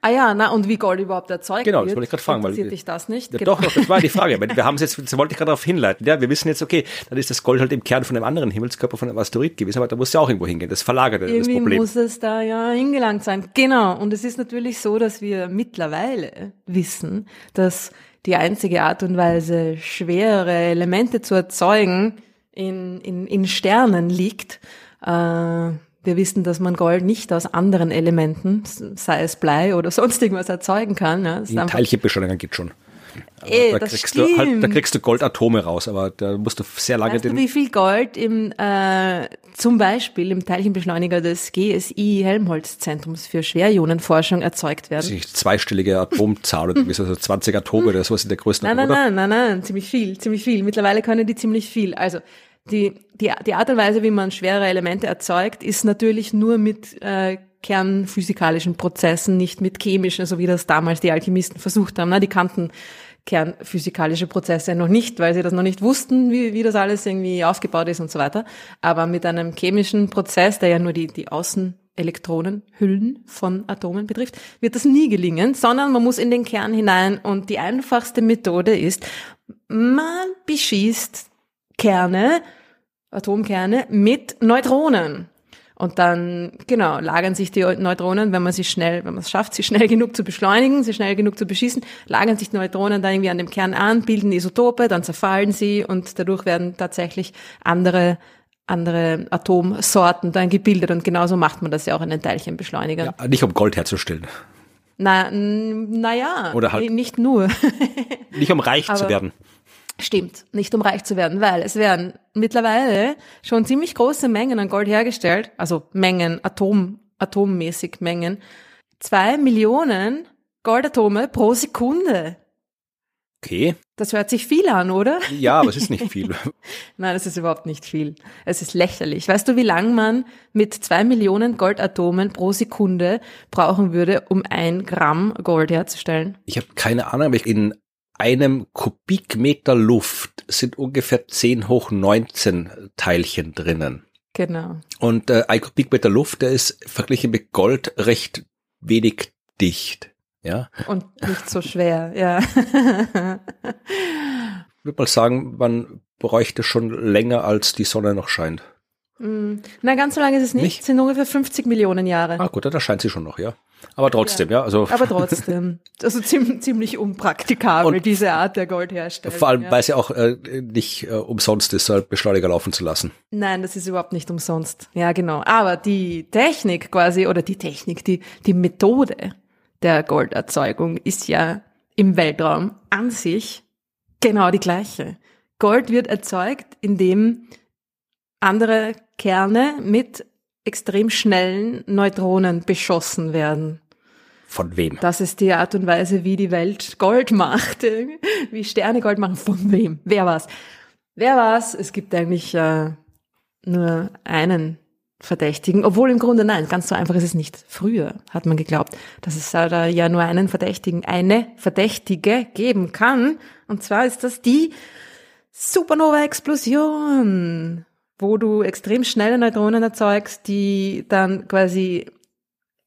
Ah ja, na und wie Gold überhaupt erzeugt genau, wird. Genau, das wollte ich gerade fragen. Weil, dich das nicht? Ja, genau. Doch, doch, das war die Frage. wir haben es jetzt, das wollte ich gerade darauf hinleiten. Ja, wir wissen jetzt, okay, dann ist das Gold halt im Kern von einem anderen Himmelskörper, von einem Asteroid gewesen, aber da muss ja auch irgendwo hingehen. Das verlagert Irgendwie das Problem. muss es da ja hingelangt sein. Genau. Und es ist natürlich so, dass wir mittlerweile wissen, dass die einzige Art und Weise, schwere Elemente zu erzeugen, in, in, in Sternen liegt. Äh, wir wissen, dass man Gold nicht aus anderen Elementen, sei es Blei oder sonst irgendwas, erzeugen kann. Ja, Teilchenbeschleuniger geht schon. Ey, da, kriegst du halt, da kriegst du Goldatome raus, aber da musst du sehr lange weißt den. Du, wie viel Gold im äh, zum Beispiel im Teilchenbeschleuniger des GSI Helmholtz-Zentrums für Schwerionenforschung erzeugt werden? Das zweistellige Atomzahl oder also 20 Atome oder sowas in der größten Nein, nein, nein, nein, nein, ziemlich viel, ziemlich viel. Mittlerweile können die ziemlich viel. Also die, die, die Art und Weise, wie man schwere Elemente erzeugt, ist natürlich nur mit äh, kernphysikalischen Prozessen, nicht mit chemischen, so wie das damals die Alchemisten versucht haben. Ne? Die kannten kernphysikalische Prozesse noch nicht, weil sie das noch nicht wussten, wie, wie das alles irgendwie aufgebaut ist und so weiter. Aber mit einem chemischen Prozess, der ja nur die, die Außenelektronenhüllen von Atomen betrifft, wird das nie gelingen, sondern man muss in den Kern hinein und die einfachste Methode ist, man beschießt Kerne Atomkerne mit Neutronen. Und dann, genau, lagern sich die Neutronen, wenn man sie schnell, wenn man es schafft, sie schnell genug zu beschleunigen, sie schnell genug zu beschießen, lagern sich die Neutronen dann irgendwie an dem Kern an, bilden Isotope, dann zerfallen sie und dadurch werden tatsächlich andere andere Atomsorten dann gebildet und genauso macht man das ja auch in den Teilchenbeschleunigern. Ja, nicht um Gold herzustellen. Na, naja, Oder halt nicht nur. nicht um reich Aber, zu werden. Stimmt, nicht um reich zu werden, weil es werden mittlerweile schon ziemlich große Mengen an Gold hergestellt, also Mengen, Atom, atommäßig Mengen. Zwei Millionen Goldatome pro Sekunde Okay. Das hört sich viel an, oder? Ja, aber es ist nicht viel. Nein, es ist überhaupt nicht viel. Es ist lächerlich. Weißt du, wie lang man mit zwei Millionen Goldatomen pro Sekunde brauchen würde, um ein Gramm Gold herzustellen? Ich habe keine Ahnung, aber in einem Kubikmeter Luft sind ungefähr 10 hoch 19 Teilchen drinnen. Genau. Und äh, ein Kubikmeter Luft, der ist verglichen mit Gold recht wenig dicht. Ja. Und nicht so schwer, ja. ich würde mal sagen, man bräuchte schon länger, als die Sonne noch scheint. Mm. Na, ganz so lange ist es nicht. nicht? Es sind ungefähr 50 Millionen Jahre. Ah, gut, da scheint sie schon noch, ja. Aber trotzdem, ja. ja also. Aber trotzdem. Also ziemlich, ziemlich unpraktikabel, und diese Art der Goldherstellung. Vor allem, ja. weil es ja auch äh, nicht äh, umsonst ist, halt Beschleuniger laufen zu lassen. Nein, das ist überhaupt nicht umsonst. Ja, genau. Aber die Technik quasi, oder die Technik, die, die Methode der Golderzeugung ist ja im Weltraum an sich genau die gleiche. Gold wird erzeugt, indem andere Kerne mit extrem schnellen Neutronen beschossen werden. Von wem? Das ist die Art und Weise, wie die Welt Gold macht, wie Sterne Gold machen. Von wem? Wer war's? Wer war's? Es gibt eigentlich äh, nur einen Verdächtigen, obwohl im Grunde nein, ganz so einfach ist es nicht. Früher hat man geglaubt, dass es da ja nur einen Verdächtigen, eine Verdächtige geben kann. Und zwar ist das die Supernova-Explosion wo du extrem schnelle Neutronen erzeugst, die dann quasi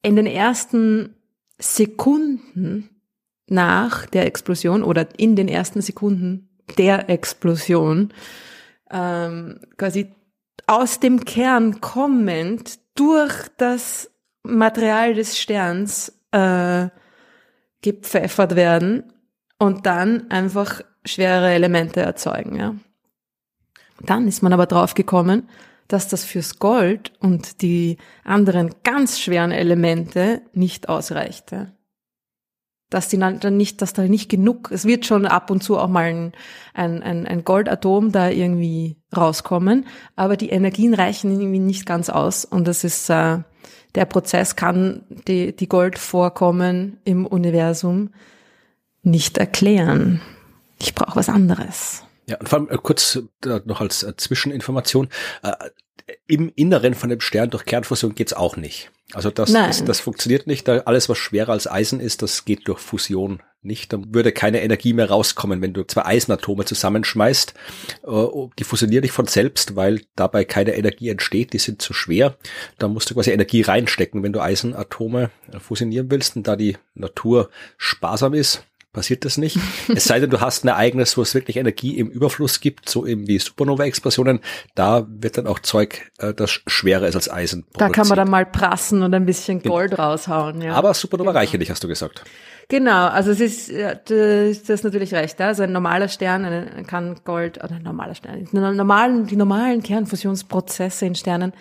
in den ersten Sekunden nach der Explosion oder in den ersten Sekunden der Explosion ähm, quasi aus dem Kern kommend durch das Material des Sterns äh, gepfeffert werden und dann einfach schwere Elemente erzeugen. Ja. Dann ist man aber drauf gekommen, dass das fürs Gold und die anderen ganz schweren Elemente nicht ausreichte. Dass die dann nicht, dass da nicht genug, es wird schon ab und zu auch mal ein, ein, ein Goldatom da irgendwie rauskommen, aber die Energien reichen irgendwie nicht ganz aus und das ist, äh, der Prozess kann die, die Goldvorkommen im Universum nicht erklären. Ich brauche was anderes. Ja, und vor allem äh, kurz äh, noch als äh, Zwischeninformation. Äh, Im Inneren von dem Stern durch Kernfusion geht's auch nicht. Also das, das, das, funktioniert nicht. Da alles, was schwerer als Eisen ist, das geht durch Fusion nicht. Dann würde keine Energie mehr rauskommen, wenn du zwei Eisenatome zusammenschmeißt. Äh, die fusionieren nicht von selbst, weil dabei keine Energie entsteht. Die sind zu schwer. Da musst du quasi Energie reinstecken, wenn du Eisenatome fusionieren willst. Und da die Natur sparsam ist, passiert das nicht. es sei denn, du hast ein Ereignis, wo es wirklich Energie im Überfluss gibt, so eben wie Supernova-Explosionen. Da wird dann auch Zeug, äh, das schwerer ist als Eisen. Da kann man dann mal prassen und ein bisschen Gold genau. raushauen. Ja. Aber Supernova genau. reiche nicht, hast du gesagt. Genau, also es ist, das ist natürlich recht. Also ein normaler Stern kann Gold, oder ein normaler Stern, die normalen, die normalen Kernfusionsprozesse in Sternen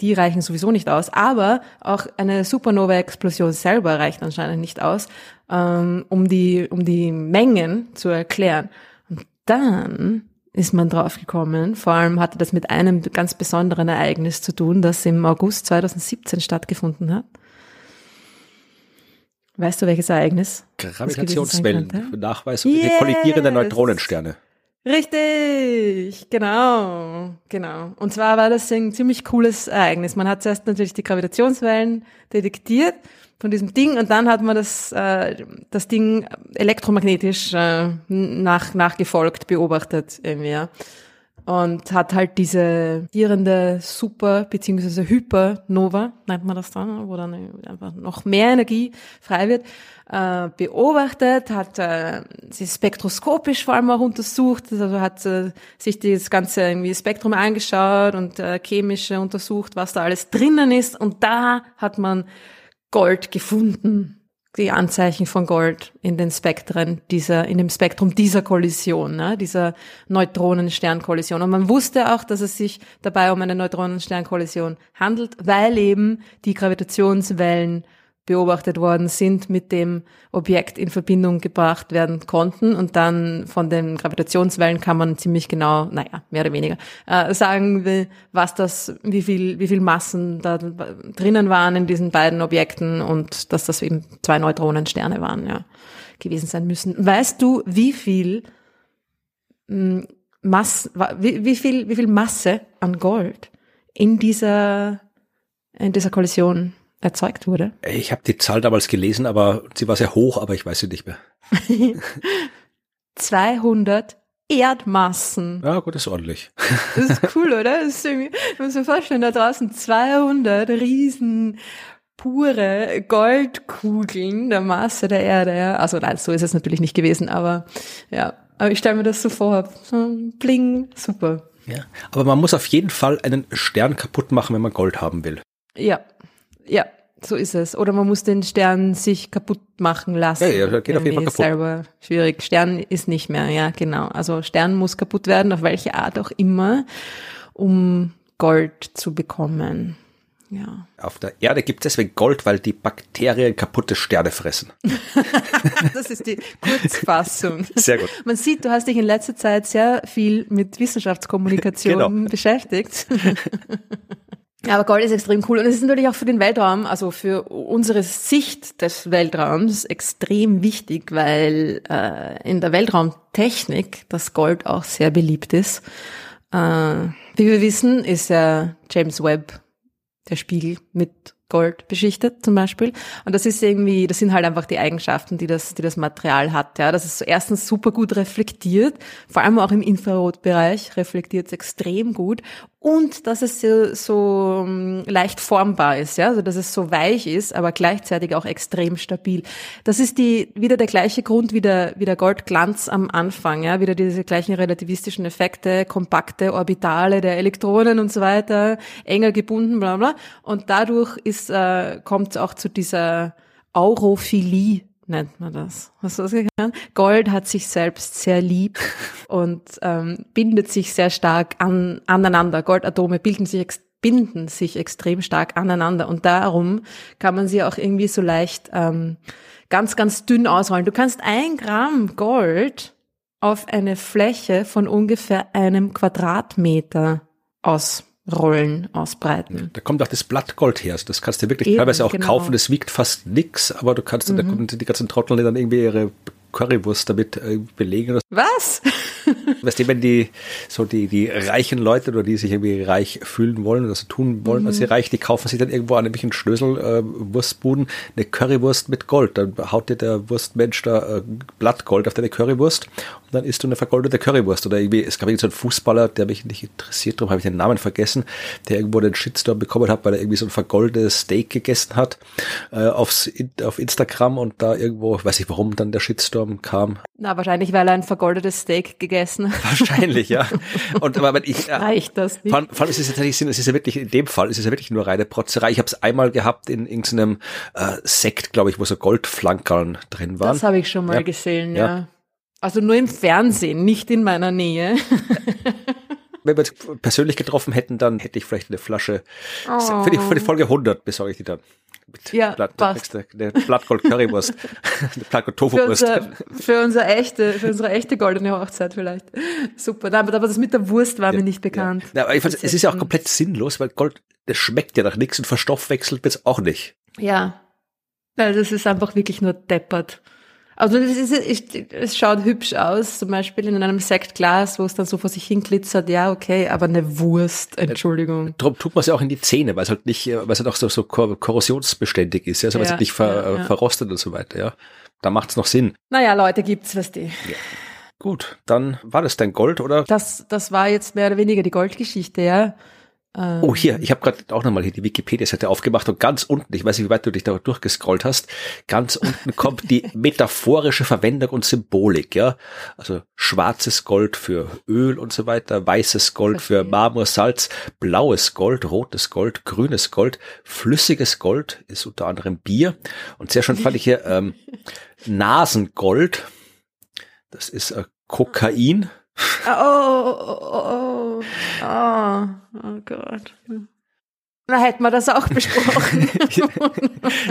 die reichen sowieso nicht aus. Aber auch eine Supernova-Explosion selber reicht anscheinend nicht aus, ähm, um die, um die Mengen zu erklären. Und dann ist man draufgekommen, vor allem hatte das mit einem ganz besonderen Ereignis zu tun, das im August 2017 stattgefunden hat. Weißt du, welches Ereignis? Gravitationswellen, Nachweis yes. kollidierende Neutronensterne. Richtig, genau, genau. Und zwar war das ein ziemlich cooles Ereignis. Man hat zuerst natürlich die Gravitationswellen detektiert von diesem Ding und dann hat man das, äh, das Ding elektromagnetisch äh, nach, nachgefolgt, beobachtet irgendwie, ja und hat halt diese gierende Super- bzw. Hypernova, nennt man das dann, wo dann einfach noch mehr Energie frei wird, äh, beobachtet, hat äh, sie spektroskopisch vor allem auch untersucht, also hat äh, sich das ganze irgendwie Spektrum angeschaut und äh, chemische untersucht, was da alles drinnen ist und da hat man Gold gefunden die Anzeichen von Gold in den Spektren dieser, in dem Spektrum dieser Kollision, ne, dieser Neutronen-Stern-Kollision. Und man wusste auch, dass es sich dabei um eine Neutronen-Stern-Kollision handelt, weil eben die Gravitationswellen beobachtet worden sind, mit dem Objekt in Verbindung gebracht werden konnten. Und dann von den Gravitationswellen kann man ziemlich genau, naja, mehr oder weniger, äh, sagen, was das, wie viel, wie viel Massen da drinnen waren in diesen beiden Objekten und dass das eben zwei Neutronensterne waren, ja, gewesen sein müssen. Weißt du, wie viel hm, Masse, wie, wie viel, wie viel Masse an Gold in dieser, in dieser Kollision erzeugt wurde? Ich habe die Zahl damals gelesen, aber sie war sehr hoch, aber ich weiß sie nicht mehr. 200 Erdmassen. Ja, gut, ist ordentlich. Das ist cool, oder? Das ist irgendwie, man muss sich vorstellen, da draußen 200 riesen pure Goldkugeln der Masse der Erde. Ja. Also nein, so ist es natürlich nicht gewesen, aber ja, aber ich stelle mir das so vor. So bling, super. Ja, aber man muss auf jeden Fall einen Stern kaputt machen, wenn man Gold haben will. Ja, ja, so ist es. Oder man muss den Stern sich kaputt machen lassen. Ja, ja geht auf jeden Fall kaputt. Selber schwierig. Stern ist nicht mehr, ja, genau. Also Stern muss kaputt werden, auf welche Art auch immer, um Gold zu bekommen. Ja. Auf der Erde gibt es deswegen Gold, weil die Bakterien kaputte Sterne fressen. das ist die Kurzfassung. Sehr gut. Man sieht, du hast dich in letzter Zeit sehr viel mit Wissenschaftskommunikation genau. beschäftigt. Aber Gold ist extrem cool und es ist natürlich auch für den Weltraum, also für unsere Sicht des Weltraums extrem wichtig, weil äh, in der Weltraumtechnik das Gold auch sehr beliebt ist. Äh, wie wir wissen, ist ja James Webb der Spiegel mit Gold beschichtet zum Beispiel. Und das ist irgendwie, das sind halt einfach die Eigenschaften, die das, die das Material hat. Ja, das ist erstens super gut reflektiert, vor allem auch im Infrarotbereich reflektiert es extrem gut und dass es so, so um, leicht formbar ist, ja, also dass es so weich ist, aber gleichzeitig auch extrem stabil. Das ist die wieder der gleiche Grund wie der, wie der Goldglanz am Anfang, ja, wieder diese gleichen relativistischen Effekte, kompakte Orbitale der Elektronen und so weiter, enger gebunden, bla bla. Und dadurch ist äh, kommt es auch zu dieser Aurophilie nennt man das. Hast du das gehört? Gold hat sich selbst sehr lieb und ähm, bindet sich sehr stark an, aneinander. Goldatome bilden sich, binden sich extrem stark aneinander und darum kann man sie auch irgendwie so leicht ähm, ganz, ganz dünn ausrollen. Du kannst ein Gramm Gold auf eine Fläche von ungefähr einem Quadratmeter aus Rollen ausbreiten. Da kommt auch das Blattgold her. Also das kannst du wirklich Eben, teilweise auch genau. kaufen. Das wiegt fast nix, aber du kannst, mhm. da kommen die ganzen Trottel, die dann irgendwie ihre Currywurst damit äh, belegen. Was? Weißt du, wenn die, so die, die reichen Leute oder die sich irgendwie reich fühlen wollen oder so tun wollen, mhm. als sie reich, die kaufen sich dann irgendwo an irgendwelchen Schnösel-Wurstbuden äh, eine Currywurst mit Gold. Dann haut dir der Wurstmensch da äh, Blattgold auf deine Currywurst und dann isst du eine vergoldete Currywurst. Oder irgendwie, es gab irgendwie so einen Fußballer, der mich nicht interessiert, darum habe ich den Namen vergessen, der irgendwo den Shitstorm bekommen hat, weil er irgendwie so ein vergoldetes Steak gegessen hat äh, aufs, auf Instagram und da irgendwo, weiß ich warum dann der Shitstorm kam. Na, wahrscheinlich, weil er ein vergoldetes Steak gegessen hat. Wahrscheinlich, ja. Und aber ich, äh, Reicht das nicht? Vor, vor allem ist es tatsächlich, es ist ja wirklich, in dem Fall ist es ja wirklich nur reine Protzerei. Ich habe es einmal gehabt in irgendeinem äh, Sekt, glaube ich, wo so Goldflankern drin waren. Das habe ich schon mal ja. gesehen, ja. ja. Also nur im Fernsehen, nicht in meiner Nähe. Wenn wir uns persönlich getroffen hätten, dann hätte ich vielleicht eine Flasche oh. für, die, für die Folge 100 besorge ich die dann. Mit ja, Blatt, passt. Eine Blattgold Currywurst, eine Blattgold Tofu-Wurst. Für, für, unsere echte, für unsere echte goldene Hochzeit vielleicht. Super. Nein, aber das mit der Wurst war ja, mir nicht bekannt. Ja. aber fand, es ist ja auch komplett sinnlos, weil Gold, das schmeckt ja nach nichts und verstoffwechselt wird es auch nicht. Ja. Also es ist einfach wirklich nur deppert. Also das ist, es schaut hübsch aus, zum Beispiel in einem Sektglas, wo es dann so vor sich hin glitzert, ja, okay, aber eine Wurst, Entschuldigung. Darum tut man es ja auch in die Zähne, weil es halt nicht, weil es halt auch so, so korrosionsbeständig ist, ja, also weil es halt nicht ver, ja, ja. verrostet und so weiter, ja. Da macht es noch Sinn. Naja, Leute gibt's, was die. Ja. Gut, dann war das dein Gold, oder? Das, das war jetzt mehr oder weniger die Goldgeschichte, ja. Ähm, oh, hier, ich habe gerade auch nochmal hier die Wikipedia-Seite aufgemacht und ganz unten, ich weiß nicht, wie weit du dich da durchgescrollt hast, ganz unten kommt die metaphorische Verwendung und Symbolik, ja. Also schwarzes Gold für Öl und so weiter, weißes Gold Verstehe. für Marmor, Salz, blaues Gold, rotes Gold, grünes Gold, flüssiges Gold ist unter anderem Bier und sehr schön fand ich hier ähm, Nasengold, das ist äh, Kokain Oh, oh, oh, oh, oh, oh Gott. Na, hätten wir das auch besprochen.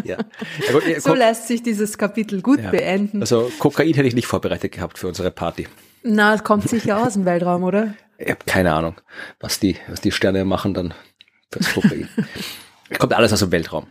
ja. Ja, gut, so lässt sich dieses Kapitel gut ja. beenden. Also Kokain hätte ich nicht vorbereitet gehabt für unsere Party. Na, es kommt sicher aus dem Weltraum, oder? Ich habe keine Ahnung, was die, was die Sterne machen dann fürs Kokain. kommt alles aus dem Weltraum.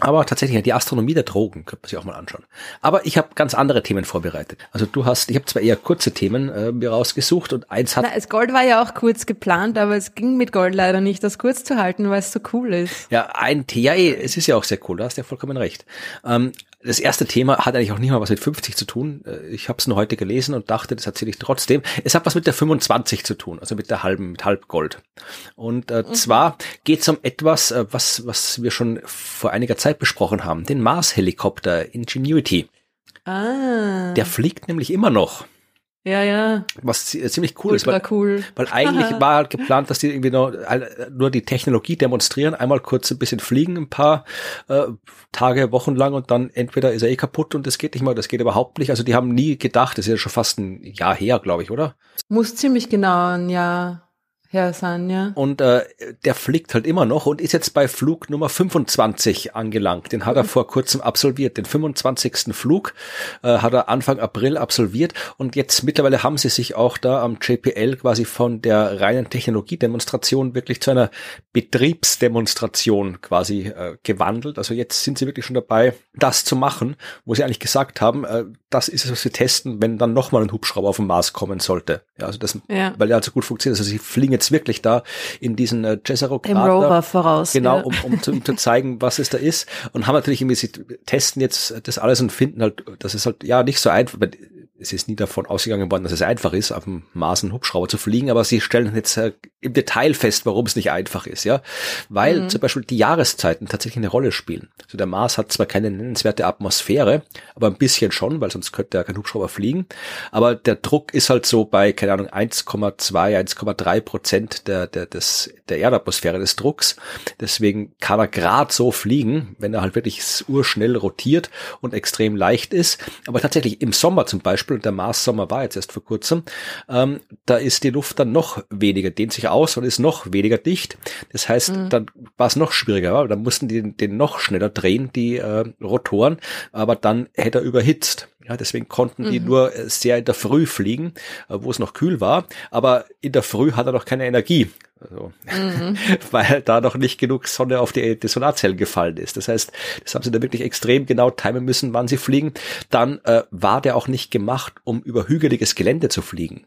Aber tatsächlich die Astronomie der Drogen könnte man sich auch mal anschauen. Aber ich habe ganz andere Themen vorbereitet. Also du hast, ich habe zwar eher kurze Themen äh, mir rausgesucht und eins hat. Na, das Gold war ja auch kurz geplant, aber es ging mit Gold leider nicht, das kurz zu halten, weil es so cool ist. Ja, ein Thema, ja, es ist ja auch sehr cool, da hast du ja vollkommen recht. Ähm, das erste Thema hat eigentlich auch nicht mal was mit 50 zu tun. Äh, ich habe es nur heute gelesen und dachte, das erzähle ich trotzdem. Es hat was mit der 25 zu tun, also mit der halben, mit Halbgold. Und äh, mhm. zwar geht es um etwas, äh, was, was wir schon vor einiger Zeit besprochen haben, den Mars-Helikopter Ingenuity. Ah. Der fliegt nämlich immer noch. Ja, ja. Was ziemlich cool Ultra ist. Weil, cool. Weil eigentlich war halt geplant, dass die irgendwie nur, nur die Technologie demonstrieren, einmal kurz ein bisschen fliegen, ein paar äh, Tage, Wochen lang und dann entweder ist er eh kaputt und das geht nicht mal, das geht überhaupt nicht. Also die haben nie gedacht, das ist ja schon fast ein Jahr her, glaube ich, oder? Muss ziemlich genau ein Jahr Herr Sanja. Und äh, der fliegt halt immer noch und ist jetzt bei Flug Nummer 25 angelangt. Den hat er vor kurzem absolviert. Den 25. Flug äh, hat er Anfang April absolviert und jetzt mittlerweile haben sie sich auch da am JPL quasi von der reinen Technologiedemonstration wirklich zu einer Betriebsdemonstration quasi äh, gewandelt. Also jetzt sind sie wirklich schon dabei, das zu machen, wo sie eigentlich gesagt haben, äh, das ist es, was sie testen, wenn dann nochmal ein Hubschrauber auf den Mars kommen sollte. Ja, also das, ja. weil er halt so gut funktioniert. Also sie fliegen jetzt wirklich da in diesen äh, Jezero Im Rover voraus. Genau, ja. um, um, zu, um zu zeigen, was es da ist. Und haben natürlich irgendwie, sie testen jetzt das alles und finden halt, das ist halt ja nicht so einfach es ist nie davon ausgegangen worden, dass es einfach ist, auf dem Mars einen Hubschrauber zu fliegen, aber sie stellen jetzt äh, im Detail fest, warum es nicht einfach ist, ja. Weil mhm. zum Beispiel die Jahreszeiten tatsächlich eine Rolle spielen. Also der Mars hat zwar keine nennenswerte Atmosphäre, aber ein bisschen schon, weil sonst könnte er kein Hubschrauber fliegen. Aber der Druck ist halt so bei, keine Ahnung, 1,2, 1,3 Prozent der, der, des, der Erdatmosphäre des Drucks. Deswegen kann er gerade so fliegen, wenn er halt wirklich urschnell rotiert und extrem leicht ist. Aber tatsächlich im Sommer zum Beispiel Beispiel, und der Mars-Sommer war jetzt erst vor kurzem, ähm, da ist die Luft dann noch weniger, dehnt sich aus und ist noch weniger dicht. Das heißt, mhm. dann war es noch schwieriger, ja? dann mussten die den noch schneller drehen, die äh, Rotoren, aber dann hätte er überhitzt. Ja, deswegen konnten die mhm. nur sehr in der Früh fliegen, äh, wo es noch kühl war, aber in der Früh hat er noch keine Energie. Also, mhm. weil da noch nicht genug Sonne auf die, die Solarzellen gefallen ist. Das heißt, das haben sie da wirklich extrem genau timen müssen, wann sie fliegen. Dann äh, war der auch nicht gemacht, um über hügeliges Gelände zu fliegen.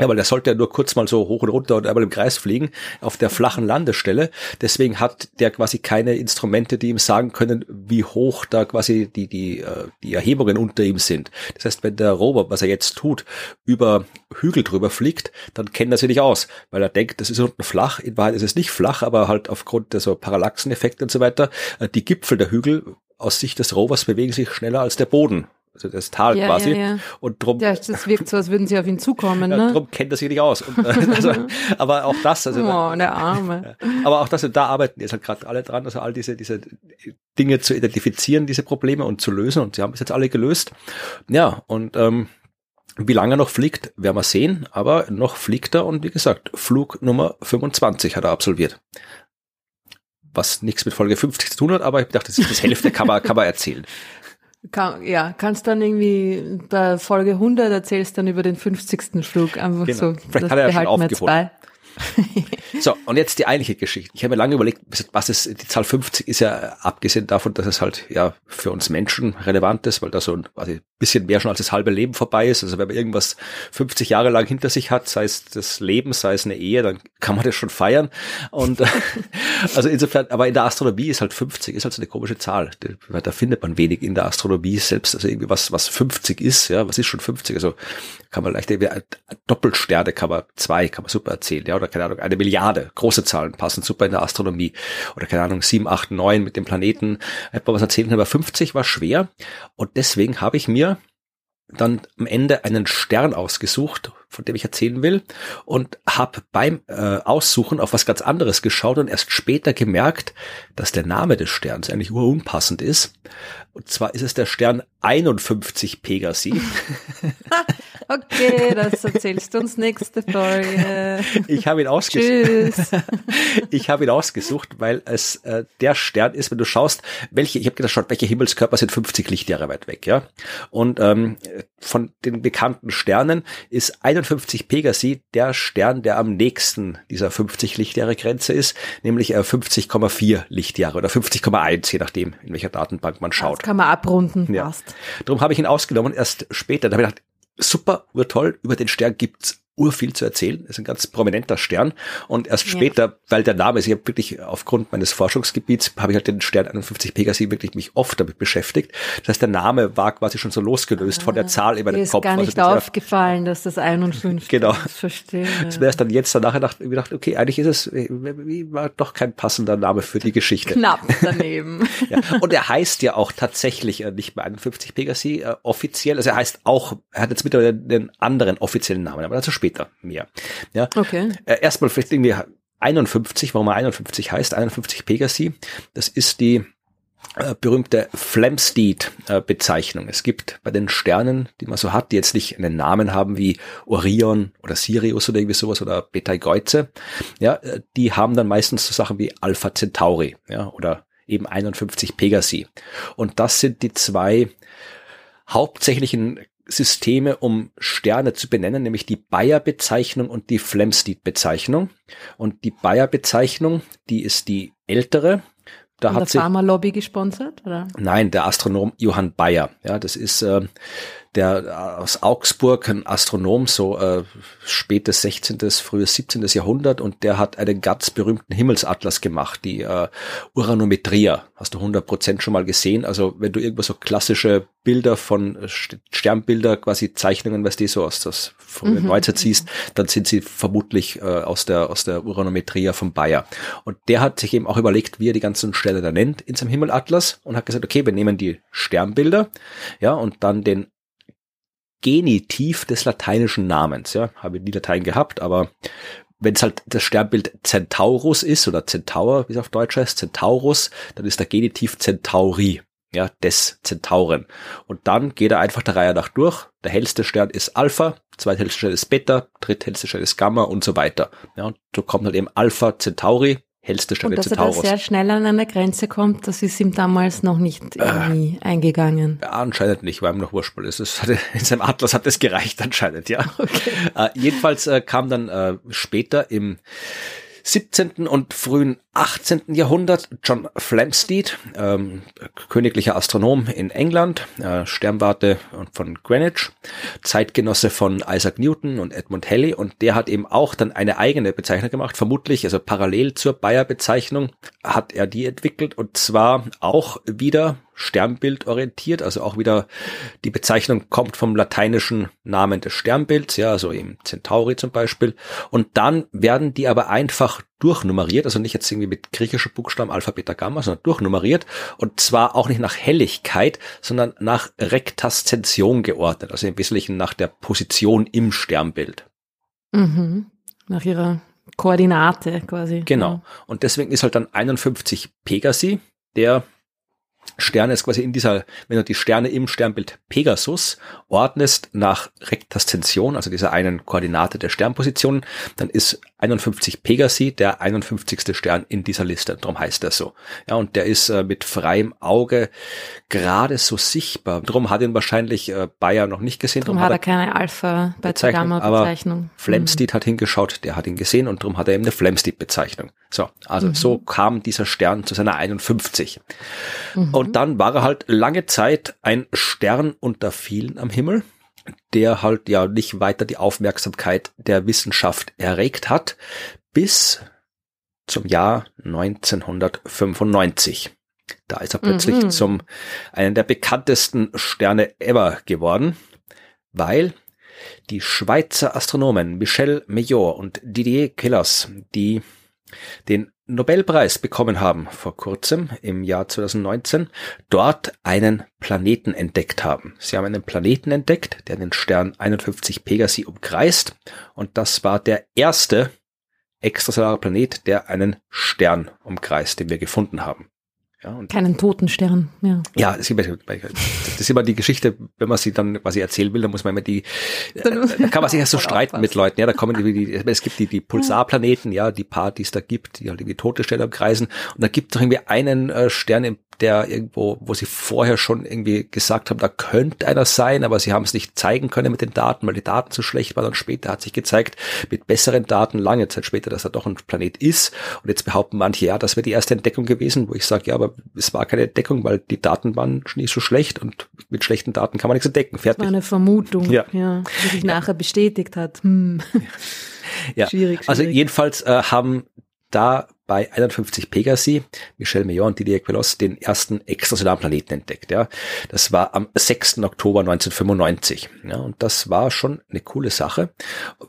Ja, weil der sollte ja nur kurz mal so hoch und runter und einmal im Kreis fliegen auf der flachen Landestelle. Deswegen hat der quasi keine Instrumente, die ihm sagen können, wie hoch da quasi die, die, äh, die Erhebungen unter ihm sind. Das heißt, wenn der Rover, was er jetzt tut, über Hügel drüber fliegt, dann kennt er sich nicht aus, weil er denkt, das ist unten flach. In Wahrheit ist es nicht flach, aber halt aufgrund der so Parallaxeneffekte und so weiter, äh, die Gipfel der Hügel aus Sicht des Rovers bewegen sich schneller als der Boden das Tal ja, quasi. Ja, ja. Und drum. Ja, das wirkt so, als würden sie auf ihn zukommen, ne? drum kennt er sich nicht aus. Und, äh, also, aber auch das, also. Oh, der Arme. Aber auch das, da arbeiten jetzt halt gerade alle dran, also all diese, diese Dinge zu identifizieren, diese Probleme und zu lösen. Und sie haben es jetzt alle gelöst. Ja, und, ähm, wie lange er noch fliegt, werden wir sehen, aber noch fliegt er und wie gesagt, Flug Nummer 25 hat er absolviert was nichts mit Folge 50 zu tun hat, aber ich dachte, das ist das Hälfte kann man, kann man erzählen. Kann, ja, kannst dann irgendwie bei Folge 100 erzählst dann über den 50. Flug einfach genau. so. Vielleicht das hat er ja schon aufgeholt. so, und jetzt die eigentliche Geschichte. Ich habe mir lange überlegt, was ist, die Zahl 50 ist ja abgesehen davon, dass es halt ja für uns Menschen relevant ist, weil da so ein quasi bisschen mehr schon als das halbe Leben vorbei ist. Also wenn man irgendwas 50 Jahre lang hinter sich hat, sei es das Leben, sei es eine Ehe, dann kann man das schon feiern. Und also insofern, aber in der Astronomie ist halt 50, ist halt so eine komische Zahl. Da findet man wenig in der Astronomie selbst. Also irgendwie was, was 50 ist, ja, was ist schon 50? Also kann man leicht irgendwie Doppelsterne kann man zwei, kann man super erzählen, ja, oder keine Ahnung, eine Milliarde, große Zahlen passen super in der Astronomie. Oder keine Ahnung, sieben, acht, neun mit dem Planeten, man was erzählen aber 50 war schwer. Und deswegen habe ich mir dann am Ende einen Stern ausgesucht, von dem ich erzählen will und habe beim äh, Aussuchen auf was ganz anderes geschaut und erst später gemerkt, dass der Name des Sterns eigentlich unpassend ist. Und zwar ist es der Stern 51 Pegasi. okay, das erzählst du uns nächste Folge. Ich habe ihn ausgesucht. ich habe ihn ausgesucht, weil es äh, der Stern ist, wenn du schaust, welche, ich habe geschaut, welche Himmelskörper sind 50 Lichtjahre weit weg, ja. Und ähm, von den bekannten Sternen ist 51 Pegasi der Stern, der am nächsten dieser 50 Lichtjahre Grenze ist, nämlich äh, 50,4 Lichtjahre oder 50,1, je nachdem, in welcher Datenbank man schaut. Das kann man abrunden, ja. passt. Darum habe ich ihn ausgenommen, erst später. Da habe ich gedacht, super, urtoll, über den Stern gibt's urviel zu erzählen. ist ein ganz prominenter Stern. Und erst ja. später, weil der Name ist, ich habe wirklich aufgrund meines Forschungsgebiets, habe ich halt den Stern 51 Pegasi wirklich mich oft damit beschäftigt. Das heißt, der Name war quasi schon so losgelöst ah, von der ah, Zahl über den Kopf. Ist gar nicht also aufgefallen, dass das 51 genau. ist. Verstehe. Das wäre dann jetzt danach gedacht, gedacht, okay, eigentlich ist es, war doch kein passender Name für die Geschichte. Knapp daneben. ja. Und er heißt ja auch tatsächlich äh, nicht mehr 51 Pegasi äh, offiziell. Also er heißt auch, er hat jetzt mittlerweile den anderen offiziellen Namen, aber dazu später später mehr. Ja. Okay. Äh, erstmal vielleicht irgendwie 51, warum er 51 heißt, 51 Pegasi. Das ist die äh, berühmte Flamsteed-Bezeichnung. Äh, es gibt bei den Sternen, die man so hat, die jetzt nicht einen Namen haben wie Orion oder Sirius oder irgendwie sowas oder Betelgeuse, ja, äh, die haben dann meistens so Sachen wie Alpha Centauri, ja, oder eben 51 Pegasi. Und das sind die zwei hauptsächlichen Systeme, um Sterne zu benennen, nämlich die Bayer-Bezeichnung und die Flamsteed-Bezeichnung. Und die Bayer-Bezeichnung, die ist die ältere. Da hat der Pharma-Lobby gesponsert, oder? Nein, der Astronom Johann Bayer. Ja, das ist äh, der äh, aus Augsburg, ein Astronom, so äh, spätes 16., frühes 17. Jahrhundert und der hat einen ganz berühmten Himmelsatlas gemacht, die äh, Uranometria. Hast du 100 Prozent schon mal gesehen? Also wenn du irgendwo so klassische Bilder von Sternbilder, quasi Zeichnungen, weißt du, so aus das frühe mhm. Neuzeit siehst, dann sind sie vermutlich äh, aus der aus der Uranometria von Bayer. Und der hat sich eben auch überlegt, wie er die ganzen Sterne da nennt in seinem Himmelatlas und hat gesagt, okay, wir nehmen die Sternbilder, ja, und dann den Genitiv des lateinischen Namens. Ja, habe nie Latein gehabt, aber wenn es halt das Sternbild Centaurus ist oder Centaur, wie es auf Deutsch heißt, Centaurus, dann ist der Genitiv Centauri, ja, des Zentauren. Und dann geht er einfach der Reihe nach durch. Der hellste Stern ist Alpha, zweithellste Stern ist Beta, dritthellste Stern ist Gamma und so weiter. Ja, und so kommt halt eben Alpha Centauri, hellste Stelle Und dass er da sehr schnell an eine Grenze kommt, das ist ihm damals noch nicht irgendwie äh, eingegangen. Ja, anscheinend nicht, weil ihm noch wurscht ist. Es hatte, in seinem Atlas hat es gereicht anscheinend, ja. Okay. Äh, jedenfalls äh, kam dann äh, später im 17. und frühen 18. Jahrhundert John Flamsteed, ähm, königlicher Astronom in England, äh, Sternwarte von Greenwich, Zeitgenosse von Isaac Newton und Edmund Halley und der hat eben auch dann eine eigene Bezeichnung gemacht, vermutlich, also parallel zur Bayer-Bezeichnung hat er die entwickelt und zwar auch wieder Sternbild orientiert, also auch wieder die Bezeichnung kommt vom lateinischen Namen des Sternbilds, ja, also eben Centauri zum Beispiel. Und dann werden die aber einfach durchnummeriert, also nicht jetzt irgendwie mit griechischen Buchstaben Alpha, Beta, Gamma, sondern durchnummeriert und zwar auch nicht nach Helligkeit, sondern nach Rektaszension geordnet, also im Wesentlichen nach der Position im Sternbild. Mhm. Nach ihrer Koordinate quasi. Genau. Und deswegen ist halt dann 51 Pegasi, der Sterne ist quasi in dieser, wenn du die Sterne im Sternbild Pegasus ordnest nach Rektaszension, also dieser einen Koordinate der Sternpositionen, dann ist 51 Pegasi der 51. Stern in dieser Liste. Darum heißt er so. Ja, und der ist äh, mit freiem Auge gerade so sichtbar. Darum hat ihn wahrscheinlich äh, Bayer noch nicht gesehen. Darum, hat er keine Alpha bei Gamma Bezeichnung. Aber Flamsteed mhm. hat hingeschaut, der hat ihn gesehen und darum hat er eben eine Flamsteed Bezeichnung. So, also mhm. so kam dieser Stern zu seiner 51. Mhm. Und dann war er halt lange Zeit ein Stern unter vielen am Himmel der halt ja nicht weiter die Aufmerksamkeit der Wissenschaft erregt hat, bis zum Jahr 1995. Da ist er plötzlich mhm. zum einen der bekanntesten Sterne ever geworden, weil die Schweizer Astronomen Michel Major und Didier Kellers, die den Nobelpreis bekommen haben vor kurzem im Jahr 2019, dort einen Planeten entdeckt haben. Sie haben einen Planeten entdeckt, der den Stern 51 Pegasi umkreist und das war der erste extrasolare Planet, der einen Stern umkreist, den wir gefunden haben. Ja, und Keinen Totenstern, ja. Ja, das ist immer die Geschichte, wenn man sie dann quasi erzählen will, dann muss man immer die, da kann man sich erst so streiten mit Leuten, ja, da kommen die, die es gibt die, die Pulsarplaneten, ja, die paar, die es da gibt, die halt irgendwie tote Sterne umkreisen, und da gibt es irgendwie einen äh, Stern im der irgendwo, wo sie vorher schon irgendwie gesagt haben, da könnte einer sein, aber sie haben es nicht zeigen können mit den Daten, weil die Daten zu schlecht waren und später hat sich gezeigt, mit besseren Daten lange Zeit später, dass er doch ein Planet ist und jetzt behaupten manche, ja, das wäre die erste Entdeckung gewesen, wo ich sage, ja, aber es war keine Entdeckung, weil die Daten waren nicht so schlecht und mit schlechten Daten kann man nichts entdecken, fertig. Das war eine Vermutung, ja, ja die sich ja. nachher bestätigt hat. Hm. Ja. Schwierig, also schwierig. Also jedenfalls äh, haben da bei 51 Pegasi Michel Meillon und Didier Queloz den ersten extrasolaren Planeten entdeckt. Ja. Das war am 6. Oktober 1995. Ja, und das war schon eine coole Sache,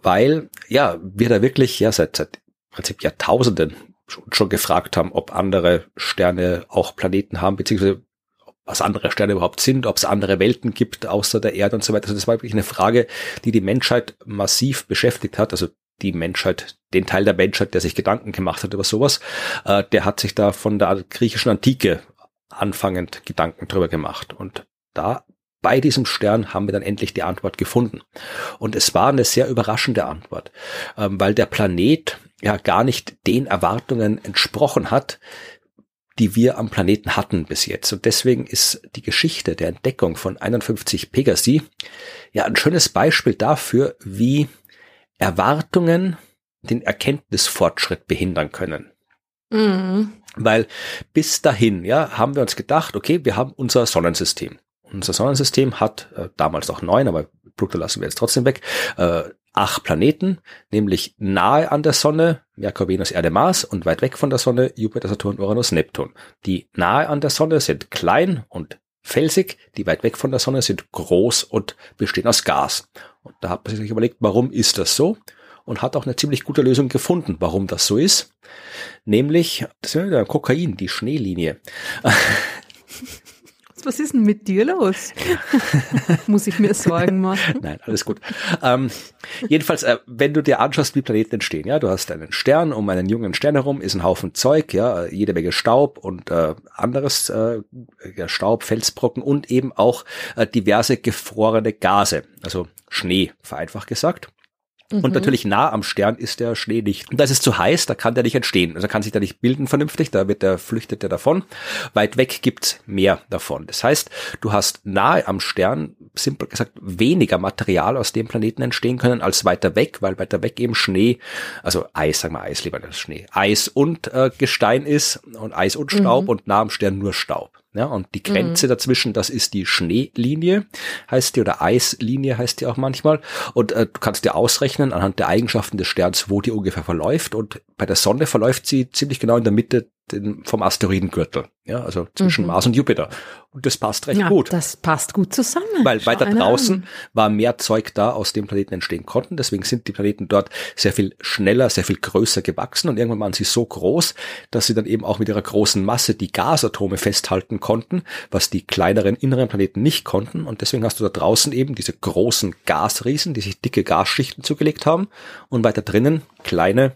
weil ja wir da wirklich ja seit, seit Prinzip Jahrtausenden schon, schon gefragt haben, ob andere Sterne auch Planeten haben, beziehungsweise was andere Sterne überhaupt sind, ob es andere Welten gibt außer der Erde und so weiter. Also das war wirklich eine Frage, die die Menschheit massiv beschäftigt hat. Also die Menschheit, den Teil der Menschheit, der sich Gedanken gemacht hat über sowas, äh, der hat sich da von der griechischen Antike anfangend Gedanken drüber gemacht. Und da bei diesem Stern haben wir dann endlich die Antwort gefunden. Und es war eine sehr überraschende Antwort, ähm, weil der Planet ja gar nicht den Erwartungen entsprochen hat, die wir am Planeten hatten bis jetzt. Und deswegen ist die Geschichte der Entdeckung von 51 Pegasi ja ein schönes Beispiel dafür, wie Erwartungen den Erkenntnisfortschritt behindern können. Mhm. Weil bis dahin, ja, haben wir uns gedacht, okay, wir haben unser Sonnensystem. Unser Sonnensystem hat äh, damals auch neun, aber Pluto lassen wir jetzt trotzdem weg, äh, acht Planeten, nämlich nahe an der Sonne, Merkur, Venus, Erde, Mars und weit weg von der Sonne, Jupiter, Saturn, Uranus, Neptun. Die nahe an der Sonne sind klein und felsig, die weit weg von der Sonne sind groß und bestehen aus Gas. Und da hat man sich überlegt, warum ist das so? Und hat auch eine ziemlich gute Lösung gefunden, warum das so ist. Nämlich, das ist ja Kokain, die Schneelinie. Was ist denn mit dir los? Muss ich mir Sorgen machen? Nein, alles gut. Ähm, jedenfalls, äh, wenn du dir anschaust, wie Planeten entstehen, ja, du hast einen Stern, um einen jungen Stern herum ist ein Haufen Zeug, ja, jede Menge Staub und äh, anderes äh, ja, Staub, Felsbrocken und eben auch äh, diverse gefrorene Gase, also Schnee, vereinfacht gesagt. Und mhm. natürlich nah am Stern ist der Schnee nicht. Und da ist es zu heiß, da kann der nicht entstehen. Also kann sich da nicht bilden vernünftig, da wird der, flüchtet der davon. Weit weg gibt's mehr davon. Das heißt, du hast nahe am Stern, simpel gesagt, weniger Material aus dem Planeten entstehen können als weiter weg, weil weiter weg eben Schnee, also Eis, sagen wir Eis lieber als Schnee, Eis und äh, Gestein ist und Eis und Staub mhm. und nah am Stern nur Staub. Ja, und die Grenze mhm. dazwischen, das ist die Schneelinie, heißt die, oder Eislinie heißt die auch manchmal. Und äh, du kannst dir ausrechnen anhand der Eigenschaften des Sterns, wo die ungefähr verläuft. Und bei der Sonne verläuft sie ziemlich genau in der Mitte den, vom Asteroidengürtel, ja, also zwischen mhm. Mars und Jupiter. Und das passt recht ja, gut. Das passt gut zusammen. Weil Schau weiter draußen an. war mehr Zeug da, aus dem Planeten entstehen konnten. Deswegen sind die Planeten dort sehr viel schneller, sehr viel größer gewachsen und irgendwann waren sie so groß, dass sie dann eben auch mit ihrer großen Masse die Gasatome festhalten konnten, was die kleineren inneren Planeten nicht konnten. Und deswegen hast du da draußen eben diese großen Gasriesen, die sich dicke Gasschichten zugelegt haben und weiter drinnen kleine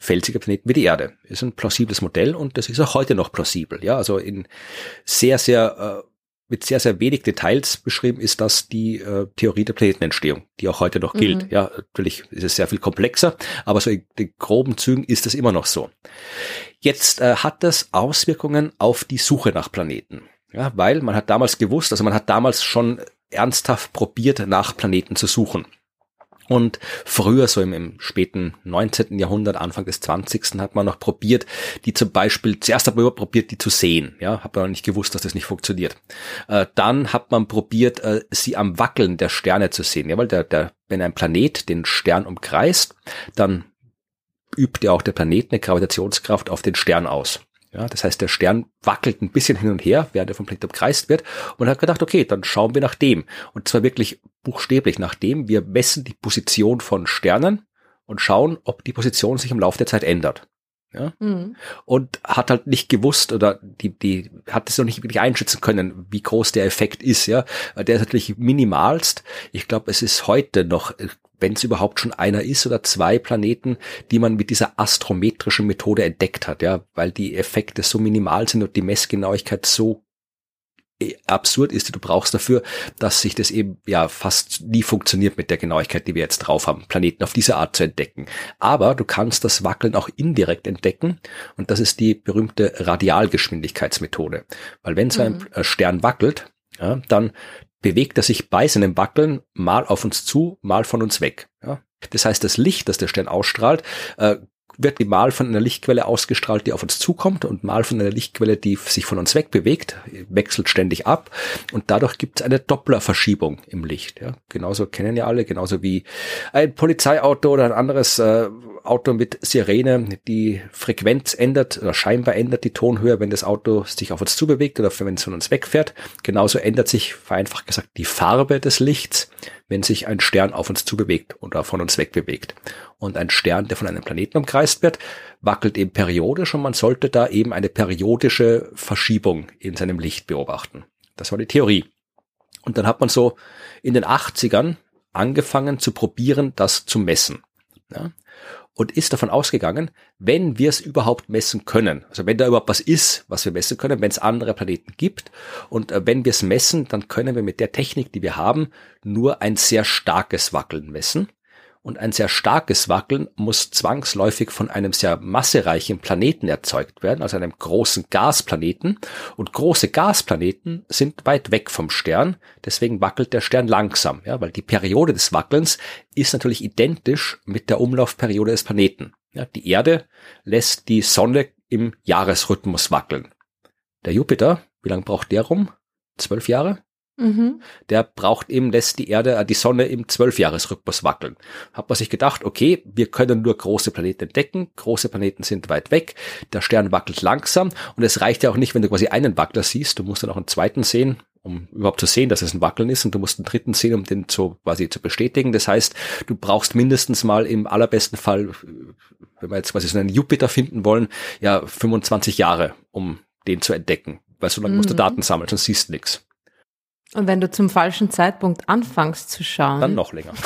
felsige Planeten wie die Erde. Ist ein plausibles Modell und das ist auch heute noch plausibel. Ja, also in sehr, sehr, äh, mit sehr, sehr wenig Details beschrieben ist das die äh, Theorie der Planetenentstehung, die auch heute noch gilt. Mhm. Ja, natürlich ist es sehr viel komplexer, aber so in den groben Zügen ist es immer noch so. Jetzt äh, hat das Auswirkungen auf die Suche nach Planeten. Ja, weil man hat damals gewusst, also man hat damals schon ernsthaft probiert, nach Planeten zu suchen. Und früher, so im, im, späten 19. Jahrhundert, Anfang des 20. hat man noch probiert, die zum Beispiel, zuerst hat man probiert, die zu sehen. Ja, hat man noch nicht gewusst, dass das nicht funktioniert. Äh, dann hat man probiert, äh, sie am Wackeln der Sterne zu sehen. Ja, weil der, der, wenn ein Planet den Stern umkreist, dann übt ja auch der Planet eine Gravitationskraft auf den Stern aus. Ja, das heißt, der Stern wackelt ein bisschen hin und her, während er vom Planet umkreist wird und hat gedacht, okay, dann schauen wir nach dem. Und zwar wirklich buchstäblich nach dem. Wir messen die Position von Sternen und schauen, ob die Position sich im Laufe der Zeit ändert. Ja? Mhm. Und hat halt nicht gewusst oder die, die hat es noch nicht wirklich einschätzen können, wie groß der Effekt ist, ja. Der ist natürlich minimalst. Ich glaube, es ist heute noch, wenn es überhaupt schon einer ist oder zwei Planeten, die man mit dieser astrometrischen Methode entdeckt hat, ja, weil die Effekte so minimal sind und die Messgenauigkeit so absurd ist, die du brauchst dafür, dass sich das eben ja fast nie funktioniert mit der Genauigkeit, die wir jetzt drauf haben, Planeten auf diese Art zu entdecken. Aber du kannst das Wackeln auch indirekt entdecken und das ist die berühmte Radialgeschwindigkeitsmethode. Weil wenn so ein mhm. Äh, Stern wackelt, ja, dann bewegt er sich bei seinem Wackeln mal auf uns zu, mal von uns weg. Ja. Das heißt, das Licht, das der Stern ausstrahlt, äh, wird mal von einer Lichtquelle ausgestrahlt, die auf uns zukommt und mal von einer Lichtquelle, die sich von uns wegbewegt, wechselt ständig ab und dadurch gibt es eine Dopplerverschiebung im Licht. Ja. Genauso kennen ja alle, genauso wie ein Polizeiauto oder ein anderes äh, Auto mit Sirene die Frequenz ändert oder scheinbar ändert die Tonhöhe, wenn das Auto sich auf uns zubewegt oder wenn es von uns wegfährt. Genauso ändert sich, vereinfacht gesagt, die Farbe des Lichts, wenn sich ein Stern auf uns zubewegt oder von uns wegbewegt. Und ein Stern, der von einem Planeten umkreist wird, wackelt eben periodisch und man sollte da eben eine periodische Verschiebung in seinem Licht beobachten. Das war die Theorie. Und dann hat man so in den 80ern angefangen zu probieren, das zu messen. Ja? Und ist davon ausgegangen, wenn wir es überhaupt messen können, also wenn da überhaupt was ist, was wir messen können, wenn es andere Planeten gibt. Und äh, wenn wir es messen, dann können wir mit der Technik, die wir haben, nur ein sehr starkes Wackeln messen und ein sehr starkes Wackeln muss zwangsläufig von einem sehr massereichen Planeten erzeugt werden, also einem großen Gasplaneten. Und große Gasplaneten sind weit weg vom Stern, deswegen wackelt der Stern langsam, ja, weil die Periode des Wackelns ist natürlich identisch mit der Umlaufperiode des Planeten. Ja, die Erde lässt die Sonne im Jahresrhythmus wackeln. Der Jupiter, wie lange braucht der rum? Zwölf Jahre? Mhm. Der braucht eben, lässt die Erde, äh, die Sonne im Zwölfjahresrhythmus wackeln. Hat man sich gedacht, okay, wir können nur große Planeten entdecken, große Planeten sind weit weg, der Stern wackelt langsam und es reicht ja auch nicht, wenn du quasi einen Wackler siehst, du musst dann auch einen zweiten sehen, um überhaupt zu sehen, dass es ein Wackeln ist und du musst einen dritten sehen, um den zu, quasi zu bestätigen. Das heißt, du brauchst mindestens mal im allerbesten Fall, wenn wir jetzt quasi so einen Jupiter finden wollen, ja 25 Jahre, um den zu entdecken. Weil so lange mhm. musst du mhm. Daten sammeln, sonst siehst du nichts. Und wenn du zum falschen Zeitpunkt anfängst zu schauen. Dann noch länger.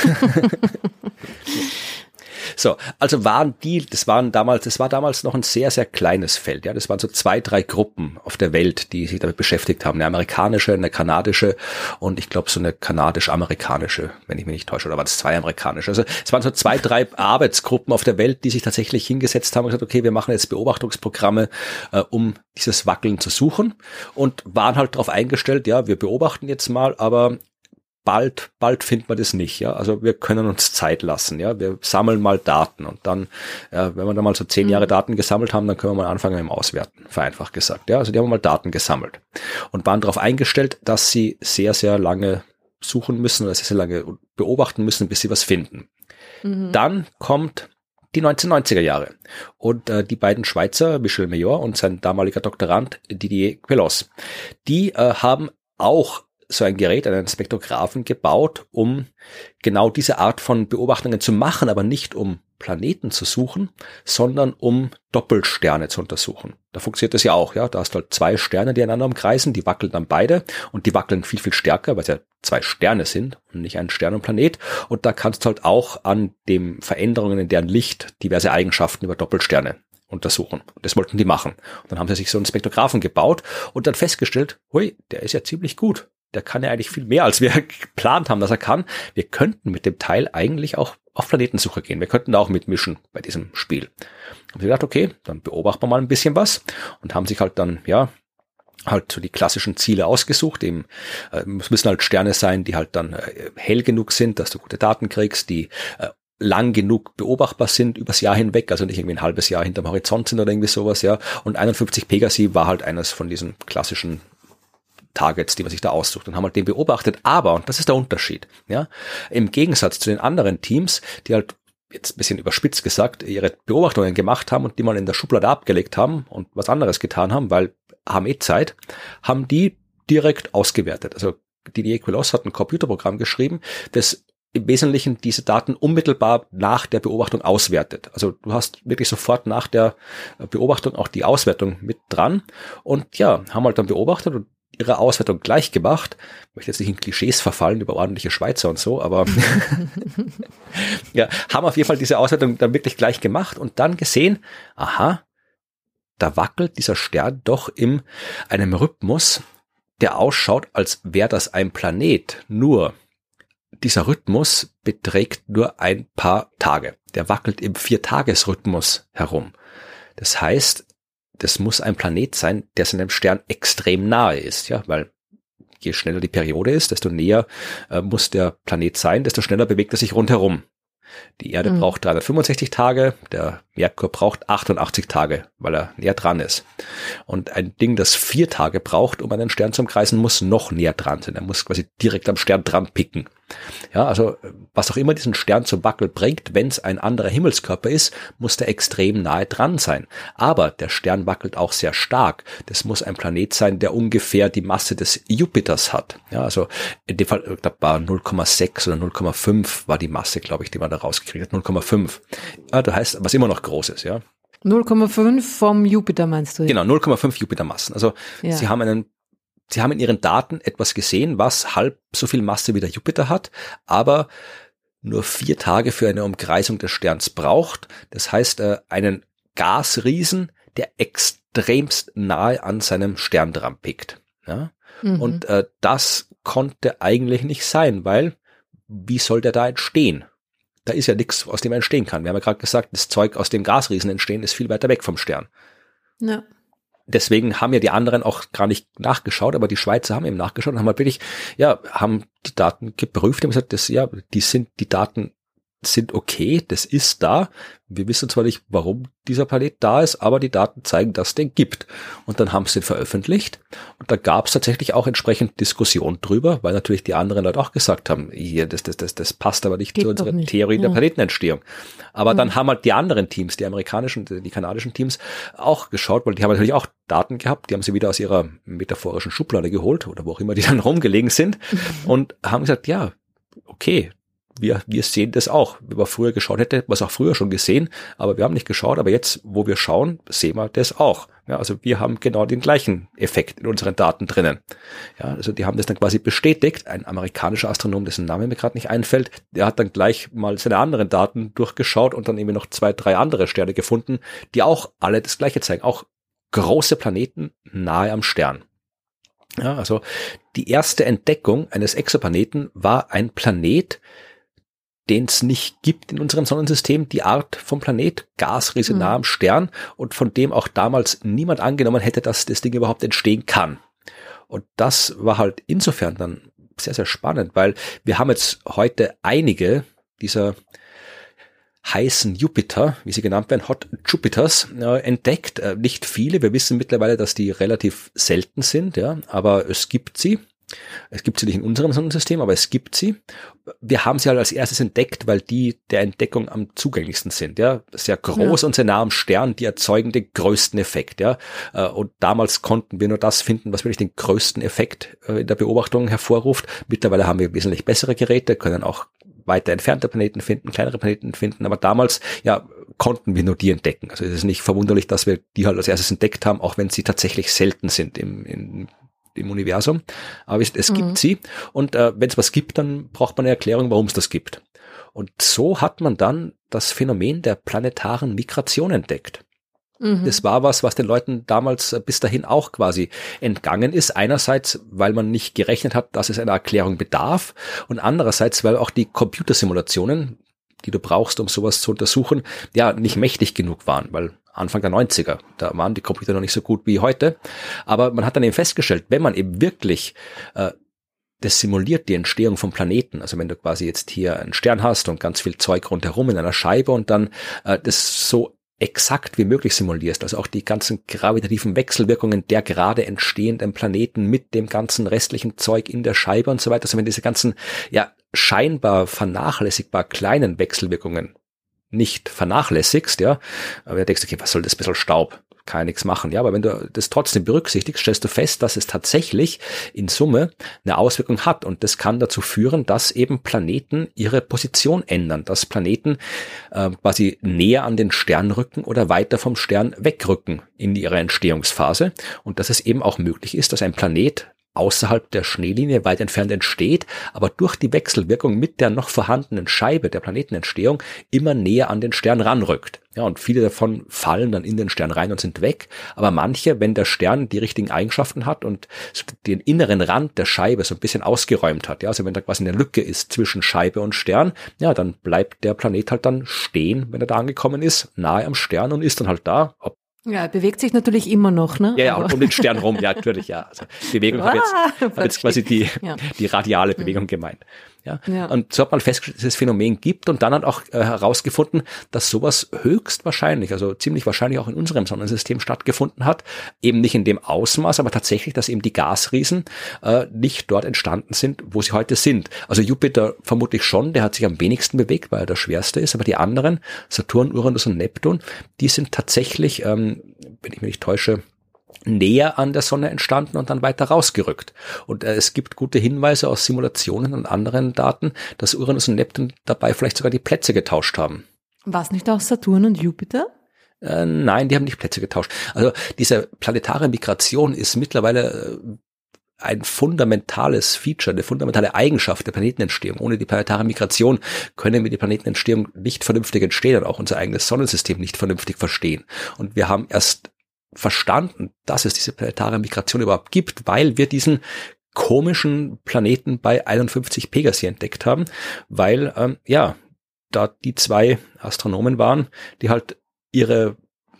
So, also waren die, das waren damals, das war damals noch ein sehr, sehr kleines Feld. Ja, das waren so zwei, drei Gruppen auf der Welt, die sich damit beschäftigt haben. Eine amerikanische, eine kanadische und ich glaube so eine kanadisch-amerikanische, wenn ich mich nicht täusche, oder waren es zwei amerikanische. Also es waren so zwei, drei Arbeitsgruppen auf der Welt, die sich tatsächlich hingesetzt haben und gesagt, okay, wir machen jetzt Beobachtungsprogramme, äh, um dieses Wackeln zu suchen und waren halt darauf eingestellt, ja, wir beobachten jetzt mal, aber bald, bald findet man das nicht, ja. Also wir können uns Zeit lassen, ja. Wir sammeln mal Daten und dann, ja, wenn wir dann mal so zehn Jahre mhm. Daten gesammelt haben, dann können wir mal anfangen mit dem Auswerten, vereinfacht gesagt, ja. Also die haben mal Daten gesammelt und waren darauf eingestellt, dass sie sehr, sehr lange suchen müssen oder sehr, sehr lange beobachten müssen, bis sie was finden. Mhm. Dann kommt die 1990er Jahre. Und äh, die beiden Schweizer, Michel Major und sein damaliger Doktorand Didier Queloz, die äh, haben auch so ein Gerät, einen Spektrographen gebaut, um genau diese Art von Beobachtungen zu machen, aber nicht um Planeten zu suchen, sondern um Doppelsterne zu untersuchen. Da funktioniert das ja auch, ja. Da hast du halt zwei Sterne, die einander umkreisen, die wackeln dann beide und die wackeln viel, viel stärker, weil es ja zwei Sterne sind und nicht ein Stern und Planet. Und da kannst du halt auch an den Veränderungen in deren Licht diverse Eigenschaften über Doppelsterne untersuchen. Das wollten die machen. Und dann haben sie sich so einen Spektrographen gebaut und dann festgestellt, hui, der ist ja ziemlich gut der kann ja eigentlich viel mehr, als wir geplant haben, dass er kann. Wir könnten mit dem Teil eigentlich auch auf Planetensuche gehen. Wir könnten da auch mitmischen bei diesem Spiel. Haben sie gedacht, okay, dann beobachten wir mal ein bisschen was und haben sich halt dann, ja, halt so die klassischen Ziele ausgesucht. Eben, äh, es müssen halt Sterne sein, die halt dann äh, hell genug sind, dass du gute Daten kriegst, die äh, lang genug beobachtbar sind übers Jahr hinweg, also nicht irgendwie ein halbes Jahr hinterm Horizont sind oder irgendwie sowas, ja. Und 51 Pegasi war halt eines von diesen klassischen Targets, die man sich da aussucht und haben halt den beobachtet. Aber, und das ist der Unterschied, ja, im Gegensatz zu den anderen Teams, die halt jetzt ein bisschen überspitzt gesagt, ihre Beobachtungen gemacht haben und die mal in der Schublade abgelegt haben und was anderes getan haben, weil haben eh Zeit, haben die direkt ausgewertet. Also Didier Queloz hat ein Computerprogramm geschrieben, das im Wesentlichen diese Daten unmittelbar nach der Beobachtung auswertet. Also du hast wirklich sofort nach der Beobachtung auch die Auswertung mit dran und ja, haben halt dann beobachtet und ihre Auswertung gleich gemacht. Ich möchte jetzt nicht in Klischees verfallen über ordentliche Schweizer und so, aber ja, haben auf jeden Fall diese Auswertung dann wirklich gleich gemacht und dann gesehen, aha, da wackelt dieser Stern doch in einem Rhythmus, der ausschaut, als wäre das ein Planet. Nur dieser Rhythmus beträgt nur ein paar Tage. Der wackelt im Viertagesrhythmus herum. Das heißt, das muss ein Planet sein, der seinem Stern extrem nahe ist, ja, weil je schneller die Periode ist, desto näher äh, muss der Planet sein, desto schneller bewegt er sich rundherum. Die Erde mhm. braucht 365 Tage, der Merkur braucht 88 Tage, weil er näher dran ist. Und ein Ding, das vier Tage braucht, um einen Stern zu kreisen, muss noch näher dran sein. Er muss quasi direkt am Stern dran picken. Ja, also was auch immer diesen Stern zum Wackel bringt, wenn es ein anderer Himmelskörper ist, muss der extrem nahe dran sein. Aber der Stern wackelt auch sehr stark. Das muss ein Planet sein, der ungefähr die Masse des Jupiters hat. Ja, also in dem Fall, ich glaube, war 0,6 oder 0,5 war die Masse, glaube ich, die man da rausgekriegt hat. 0,5. Ja, das heißt, was immer noch groß ist, ja. 0,5 vom Jupiter meinst du? Genau, 0,5 Jupitermassen. Also ja. sie haben einen Sie haben in ihren Daten etwas gesehen, was halb so viel Masse wie der Jupiter hat, aber nur vier Tage für eine Umkreisung des Sterns braucht. Das heißt, äh, einen Gasriesen, der extremst nahe an seinem Stern dran pickt. Ja? Mhm. Und äh, das konnte eigentlich nicht sein, weil wie soll der da entstehen? Da ist ja nichts, aus dem er entstehen kann. Wir haben ja gerade gesagt, das Zeug, aus dem Gasriesen entstehen, ist viel weiter weg vom Stern. Ja deswegen haben ja die anderen auch gar nicht nachgeschaut, aber die Schweizer haben eben nachgeschaut und haben halt wirklich, ja, haben die Daten geprüft und gesagt, das, ja, die sind, die Daten sind okay, das ist da. Wir wissen zwar nicht, warum dieser Planet da ist, aber die Daten zeigen, dass es den gibt. Und dann haben sie den veröffentlicht. Und da gab es tatsächlich auch entsprechend Diskussion drüber, weil natürlich die anderen Leute auch gesagt haben, hier, das, das, das, das passt aber nicht Geht zu unserer nicht. Theorie ja. der Planetenentstehung. Aber mhm. dann haben halt die anderen Teams, die amerikanischen, die kanadischen Teams, auch geschaut, weil die haben natürlich auch Daten gehabt, die haben sie wieder aus ihrer metaphorischen Schublade geholt oder wo auch immer die dann rumgelegen sind mhm. und haben gesagt, ja, okay, wir, wir sehen das auch. Wenn man früher geschaut hätte, hätte man es auch früher schon gesehen, aber wir haben nicht geschaut, aber jetzt, wo wir schauen, sehen wir das auch. Ja, also wir haben genau den gleichen Effekt in unseren Daten drinnen. Ja, also die haben das dann quasi bestätigt. Ein amerikanischer Astronom, dessen Name mir gerade nicht einfällt, der hat dann gleich mal seine anderen Daten durchgeschaut und dann eben noch zwei, drei andere Sterne gefunden, die auch alle das gleiche zeigen. Auch große Planeten nahe am Stern. Ja, also die erste Entdeckung eines Exoplaneten war ein Planet, den es nicht gibt in unserem Sonnensystem, die Art vom Planet, Gasriese mhm. nah am Stern und von dem auch damals niemand angenommen hätte, dass das Ding überhaupt entstehen kann. Und das war halt insofern dann sehr, sehr spannend, weil wir haben jetzt heute einige dieser heißen Jupiter, wie sie genannt werden, Hot Jupiters, äh, entdeckt. Äh, nicht viele. Wir wissen mittlerweile, dass die relativ selten sind, ja, aber es gibt sie. Es gibt sie nicht in unserem Sonnensystem, aber es gibt sie. Wir haben sie halt als erstes entdeckt, weil die der Entdeckung am zugänglichsten sind. Ja, sehr groß ja. und sehr nah am Stern, die erzeugen den größten Effekt. Ja, äh, und damals konnten wir nur das finden, was wirklich den größten Effekt äh, in der Beobachtung hervorruft. Mittlerweile haben wir wesentlich bessere Geräte, können auch weiter entfernte Planeten finden, kleinere Planeten finden, aber damals, ja, konnten wir nur die entdecken. Also es ist nicht verwunderlich, dass wir die halt als erstes entdeckt haben, auch wenn sie tatsächlich selten sind im, im im Universum. Aber es, es mhm. gibt sie. Und äh, wenn es was gibt, dann braucht man eine Erklärung, warum es das gibt. Und so hat man dann das Phänomen der planetaren Migration entdeckt. Mhm. Das war was, was den Leuten damals äh, bis dahin auch quasi entgangen ist. Einerseits, weil man nicht gerechnet hat, dass es einer Erklärung bedarf und andererseits, weil auch die Computersimulationen, die du brauchst, um sowas zu untersuchen, ja, nicht mächtig genug waren, weil Anfang der 90er. Da waren die Computer noch nicht so gut wie heute. Aber man hat dann eben festgestellt, wenn man eben wirklich äh, das simuliert die Entstehung von Planeten. Also wenn du quasi jetzt hier einen Stern hast und ganz viel Zeug rundherum in einer Scheibe und dann äh, das so exakt wie möglich simulierst, also auch die ganzen gravitativen Wechselwirkungen der gerade entstehenden Planeten mit dem ganzen restlichen Zeug in der Scheibe und so weiter, also wenn diese ganzen ja scheinbar vernachlässigbar kleinen Wechselwirkungen nicht vernachlässigst, ja, aber du denkst, okay, was soll das bisschen Staub? kann nichts machen. Ja, aber wenn du das trotzdem berücksichtigst, stellst du fest, dass es tatsächlich in Summe eine Auswirkung hat. Und das kann dazu führen, dass eben Planeten ihre Position ändern, dass Planeten äh, quasi näher an den Stern rücken oder weiter vom Stern wegrücken in ihrer Entstehungsphase. Und dass es eben auch möglich ist, dass ein Planet außerhalb der Schneelinie weit entfernt entsteht, aber durch die Wechselwirkung mit der noch vorhandenen Scheibe der Planetenentstehung immer näher an den Stern ranrückt. Ja, und viele davon fallen dann in den Stern rein und sind weg. Aber manche, wenn der Stern die richtigen Eigenschaften hat und den inneren Rand der Scheibe so ein bisschen ausgeräumt hat, ja, also wenn da quasi eine Lücke ist zwischen Scheibe und Stern, ja, dann bleibt der Planet halt dann stehen, wenn er da angekommen ist, nahe am Stern und ist dann halt da. Ob ja, bewegt sich natürlich immer noch, ne? Ja, ja, um den Stern rum, ja, natürlich, ja. Also Bewegung ah, habe jetzt, hab jetzt quasi die, ja. die radiale Bewegung gemeint. Ja? ja. Und so hat man festgestellt, dass es Phänomen gibt und dann hat auch äh, herausgefunden, dass sowas höchstwahrscheinlich, also ziemlich wahrscheinlich auch in unserem Sonnensystem stattgefunden hat. Eben nicht in dem Ausmaß, aber tatsächlich, dass eben die Gasriesen äh, nicht dort entstanden sind, wo sie heute sind. Also Jupiter vermutlich schon, der hat sich am wenigsten bewegt, weil er der schwerste ist, aber die anderen, Saturn, Uranus und Neptun, die sind tatsächlich, ähm, wenn ich mich nicht täusche, näher an der Sonne entstanden und dann weiter rausgerückt. Und äh, es gibt gute Hinweise aus Simulationen und anderen Daten, dass Uranus und Neptun dabei vielleicht sogar die Plätze getauscht haben. Was nicht auch Saturn und Jupiter? Äh, nein, die haben nicht Plätze getauscht. Also diese planetare Migration ist mittlerweile äh, ein fundamentales Feature, eine fundamentale Eigenschaft der Planetenentstehung. Ohne die planetare Migration können wir die Planetenentstehung nicht vernünftig entstehen und auch unser eigenes Sonnensystem nicht vernünftig verstehen. Und wir haben erst verstanden, dass es diese planetare Migration überhaupt gibt, weil wir diesen komischen Planeten bei 51 Pegasi entdeckt haben, weil ähm, ja da die zwei Astronomen waren, die halt ihre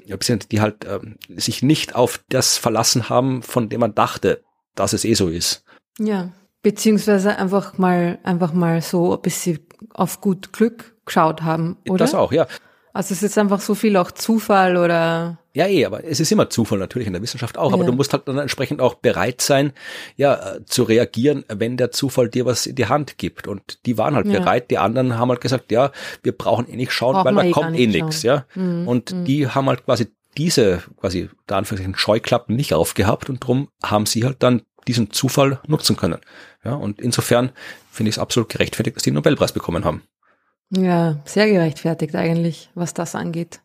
die halt ähm, sich nicht auf das verlassen haben, von dem man dachte, dass es eh so ist. Ja, beziehungsweise einfach mal einfach mal so ein bisschen auf gut Glück geschaut haben, oder? Das auch, ja. Also es ist einfach so viel auch Zufall oder ja, eh, aber es ist immer Zufall natürlich in der Wissenschaft auch, aber ja. du musst halt dann entsprechend auch bereit sein, ja, zu reagieren, wenn der Zufall dir was in die Hand gibt. Und die waren halt ja. bereit, die anderen haben halt gesagt, ja, wir brauchen eh nicht schauen, brauchen weil da eh kommt eh nichts, ja. Mhm. Und mhm. die haben halt quasi diese, quasi, da Anführungszeichen Scheuklappen nicht aufgehabt und drum haben sie halt dann diesen Zufall nutzen können. Ja, und insofern finde ich es absolut gerechtfertigt, dass die den Nobelpreis bekommen haben. Ja, sehr gerechtfertigt eigentlich, was das angeht.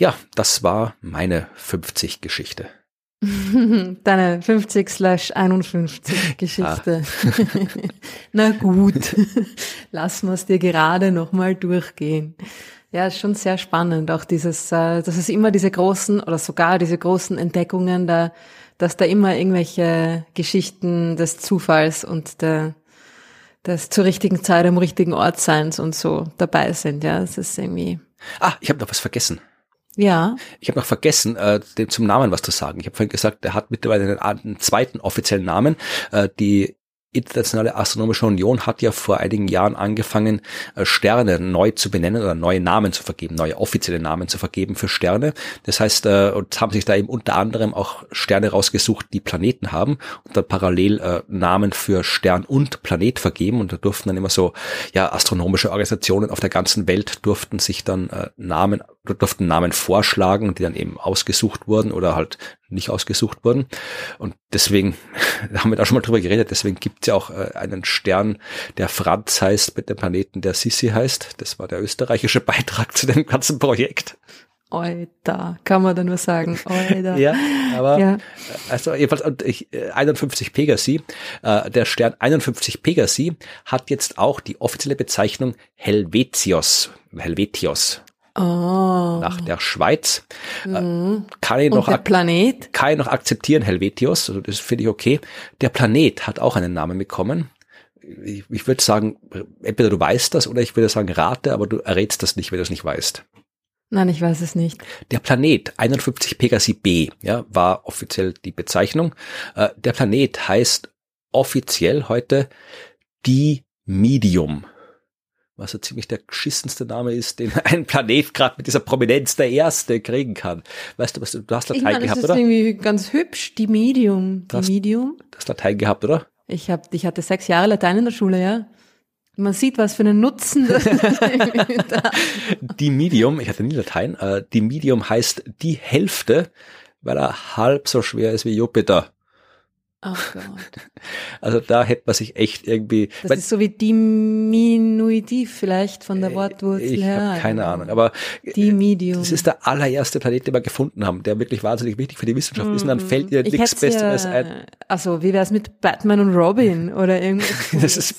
Ja, das war meine 50 Geschichte. Deine 50 slash 51 Geschichte. Ah. Na gut, lassen wir es dir gerade nochmal durchgehen. Ja, ist schon sehr spannend, auch dieses, äh, dass es immer diese großen oder sogar diese großen Entdeckungen, da, dass da immer irgendwelche Geschichten des Zufalls und der, des zur richtigen Zeit am richtigen Ort Seins und so dabei sind. Ja, das ist irgendwie. Ah, ich habe noch was vergessen. Ja. Ich habe noch vergessen, äh, dem zum Namen was zu sagen. Ich habe vorhin gesagt, er hat mittlerweile einen, einen zweiten offiziellen Namen. Äh, die Internationale Astronomische Union hat ja vor einigen Jahren angefangen, äh, Sterne neu zu benennen oder neue Namen zu vergeben, neue offizielle Namen zu vergeben für Sterne. Das heißt, äh, und haben sich da eben unter anderem auch Sterne rausgesucht, die Planeten haben und dann parallel äh, Namen für Stern und Planet vergeben. Und da durften dann immer so, ja, astronomische Organisationen auf der ganzen Welt durften sich dann Namen, durften Namen vorschlagen, die dann eben ausgesucht wurden oder halt nicht ausgesucht wurden. Und deswegen, da haben wir da schon mal drüber geredet, deswegen gibt es ja auch äh, einen Stern, der Franz heißt, mit dem Planeten, der Sissi heißt. Das war der österreichische Beitrag zu dem ganzen Projekt. Oida, kann man da nur sagen. Oida. ja, aber ja. also jedenfalls und ich, 51 äh, Pegasi, äh, der Stern 51 Pegasi hat jetzt auch die offizielle Bezeichnung Helvetios, Helvetios Oh. Nach der Schweiz. Äh, mhm. Kann ich noch, der Planet? Kann ich noch akzeptieren, Helvetius, also das finde ich okay. Der Planet hat auch einen Namen bekommen. Ich, ich würde sagen, entweder du weißt das oder ich würde sagen, rate, aber du errätst das nicht, wenn du es nicht weißt. Nein, ich weiß es nicht. Der Planet 51 Pegasi B, ja, war offiziell die Bezeichnung. Äh, der Planet heißt offiziell heute die Medium was so ziemlich der geschissenste Name ist, den ein Planet gerade mit dieser Prominenz der Erste kriegen kann. Weißt du, was du, du hast Latein ich meine, gehabt, das ist irgendwie ganz hübsch, die Medium. Die du hast, Medium. Du hast Latein gehabt, oder? Ich hab, ich hatte sechs Jahre Latein in der Schule, ja. Man sieht, was für einen Nutzen das Die Medium, ich hatte nie Latein, äh, die Medium heißt die Hälfte, weil er halb so schwer ist wie Jupiter. Oh Gott. Also da hätte man sich echt irgendwie. Das ist so wie Diminutiv vielleicht von der Äh, Wortwurzel ich her. keine Ahnung, aber Die Medium. das ist der allererste Planet, den wir gefunden haben, der wirklich wahnsinnig wichtig für die Wissenschaft ist. Und dann fällt dir Mhm. Ich nichts Besseres ja, ein. Also, wie wär's mit Batman und Robin oder irgendwas? Das ist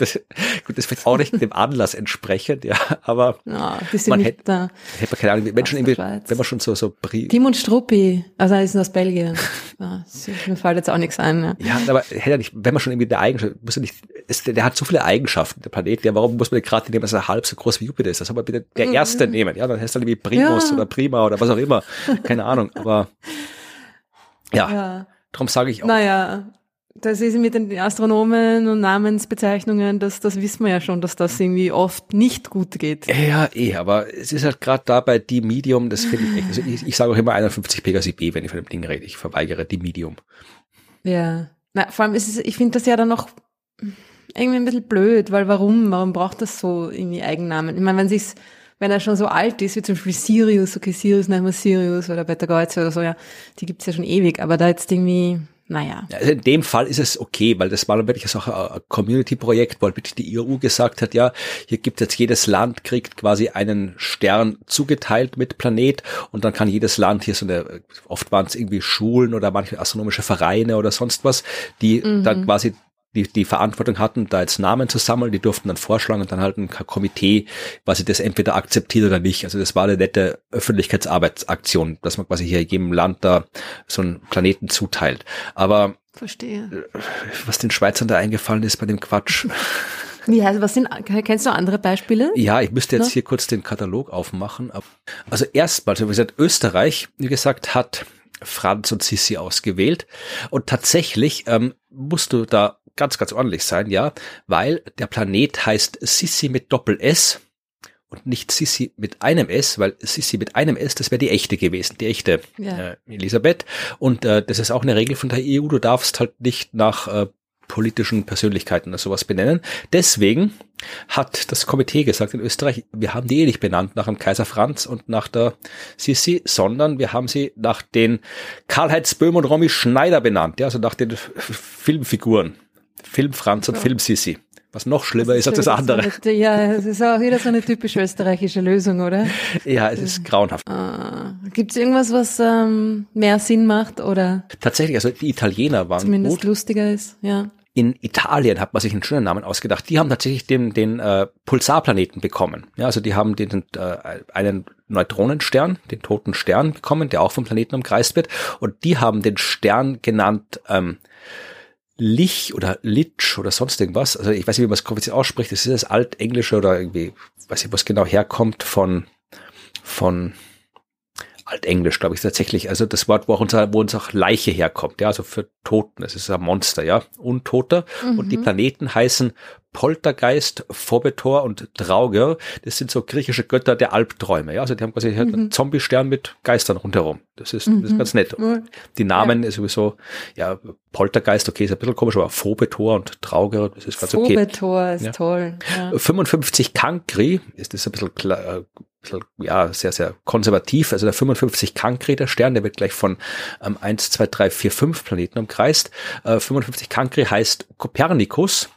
gut, das wird auch nicht dem Anlass entsprechend, ja, aber Ja, Man nicht hätte- da. hätte man keine Ahnung, der irgendwie, wenn man schon so so Brie Tim und Struppi, also er ist aus Belgien. Ja, mir fällt jetzt auch nichts ein. Ja. Ja, aber hätte er nicht, wenn man schon irgendwie der Eigenschaft, muss er nicht, ist, der, der hat so viele Eigenschaften, der Planet, ja, warum muss man den gerade nehmen, dass er halb so groß wie Jupiter ist? Das soll man bitte der erste nehmen, ja, dann heißt er irgendwie Primus Ja. oder Prima oder was auch immer. Keine Ahnung, aber ja, ja. darum sage ich auch, Naja, das ist mit den Astronomen und Namensbezeichnungen, das, das wissen wir ja schon, dass das irgendwie oft nicht gut geht. ja, eh, aber es ist halt gerade dabei die Medium, das finde ich echt, also ich, ich sage auch immer 51 Pegasi B, wenn ich von dem Ding rede, ich verweigere die Medium. Ja. Na, vor allem ist es, ich finde das ja dann noch irgendwie ein bisschen blöd, weil warum? Warum braucht das so irgendwie Eigennamen? Ich meine, wenn sich's, wenn er schon so alt ist, wie zum Beispiel Sirius, okay, Sirius nennen wir Sirius oder Beta Geuze oder so, ja, die gibt's ja schon ewig, aber da jetzt irgendwie, naja. Ja, Also in dem Fall ist es okay, weil das war dann wirklich auch ein Community-Projekt, halt wirklich die EU gesagt hat, ja, hier gibt jetzt jedes Land, kriegt quasi einen Stern zugeteilt mit Planet und dann kann jedes Land hier so eine, oft waren es irgendwie Schulen oder manche astronomische Vereine oder sonst was, die dann quasi die, die Verantwortung hatten, da jetzt Namen zu sammeln, die durften dann vorschlagen und dann halt ein Komitee quasi das entweder akzeptiert oder nicht. Also das war eine nette Öffentlichkeitsarbeitsaktion, dass man quasi hier jedem Land da so einen Planeten zuteilt. Aber Verstehe. was den Schweizern da eingefallen ist bei dem Quatsch. Wie heißt, was sind, kennst du andere Beispiele? Ja, ich müsste jetzt Na? hier kurz den Katalog aufmachen. Also erstmal, wie gesagt, Österreich, wie gesagt, hat Franz und Sissi ausgewählt. Und tatsächlich ähm, musst du da ganz, ganz ordentlich sein, ja, weil der Planet heißt Sissi mit Doppel-S und nicht Sissi mit einem S, weil Sissi mit einem S, das wäre die echte gewesen, die echte Ja. äh, Elisabeth. Und äh, das ist auch eine Regel von der EU, du darfst halt nicht nach äh, politischen Persönlichkeiten oder sowas benennen. Deswegen hat das Komitee gesagt in Österreich, wir haben die eh nicht benannt nach dem Kaiser Franz und nach der Sissi, sondern wir haben sie nach den Karl-Heinz Böhm und Romy Schneider benannt, ja, also nach den Filmfiguren. Film Franz und Film Sissi. Was noch schlimmer ist als das andere. So eine, ja, es ist auch wieder so eine typisch österreichische Lösung, oder? Ja, es ist grauenhaft. Ah, Gibt es irgendwas, was ähm, mehr Sinn macht oder Tatsächlich, also die Italiener waren zumindest gut. lustiger ist? Ja. In Italien hat man sich einen schönen Namen ausgedacht. Die haben tatsächlich den, den äh, Pulsarplaneten bekommen. Ja, also die haben den, äh, einen Neutronenstern, den toten Stern bekommen, der auch vom Planeten umkreist wird. Und die haben den Stern genannt ähm, Lich oder Litsch oder sonst irgendwas. Also ich weiß nicht, wie man es kompliziert ausspricht. Das ist das Altenglische oder irgendwie, weiß nicht, was genau herkommt von, von Altenglisch, glaube ich, tatsächlich. Also das Wort, wo, auch unser, wo uns auch Leiche herkommt, ja, also für Toten. Das ist ein Monster, ja, Untoter. Und die Planeten heißen Poltergeist, Phobetor und Drauger. Das sind so griechische Götter der Albträume, ja. Also die haben quasi halt einen Zombie-Stern mit Geistern rundherum. Das ist, das ist ganz nett. Ja. Die Namen ist sowieso, ja, Poltergeist, okay, ist ein bisschen komisch, aber Phobetor und Drauger, das ist ganz okay. Phobetor ist Ja. toll. Ja. 55 Cancri ist das ein bisschen, kla- äh, ja, sehr, sehr konservativ. Also der 55 Cancri, der Stern, der wird gleich von ähm, 1, 2, 3, 4, 5 Planeten umkreist. Äh, 55 Cancri heißt Kopernikus.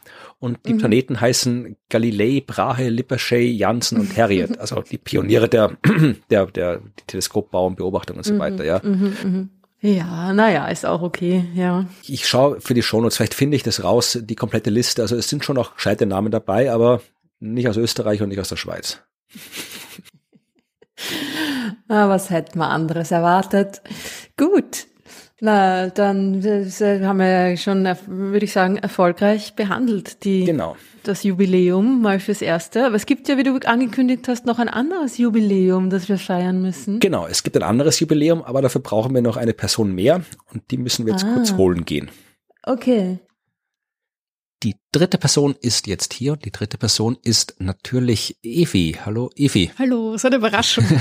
Und die Planeten heißen Galilei, Brahe, Lippershey, Janssen und Harriet. Also die Pioniere der, der, der Teleskopbau und Beobachtung und so weiter, ja. Mhm, mhm. Ja, naja, ist auch okay, ja. Ich schaue für die Shownotes, vielleicht finde ich das raus, die komplette Liste. Also es sind schon noch gescheite Namen dabei, aber nicht aus Österreich und nicht aus der Schweiz. Ah, was hätten wir anderes erwartet? Gut. Na, dann äh, haben wir ja schon, würde ich sagen, erfolgreich behandelt, die, Genau. das Jubiläum mal fürs Erste. Aber es gibt ja, wie du angekündigt hast, noch ein anderes Jubiläum, das wir feiern müssen. Genau, es gibt ein anderes Jubiläum, aber dafür brauchen wir noch eine Person mehr und die müssen wir jetzt Ah. kurz holen gehen. Okay. Die dritte Person ist jetzt hier und die dritte Person ist natürlich Evi. Hallo Evi. Hallo, so eine Überraschung.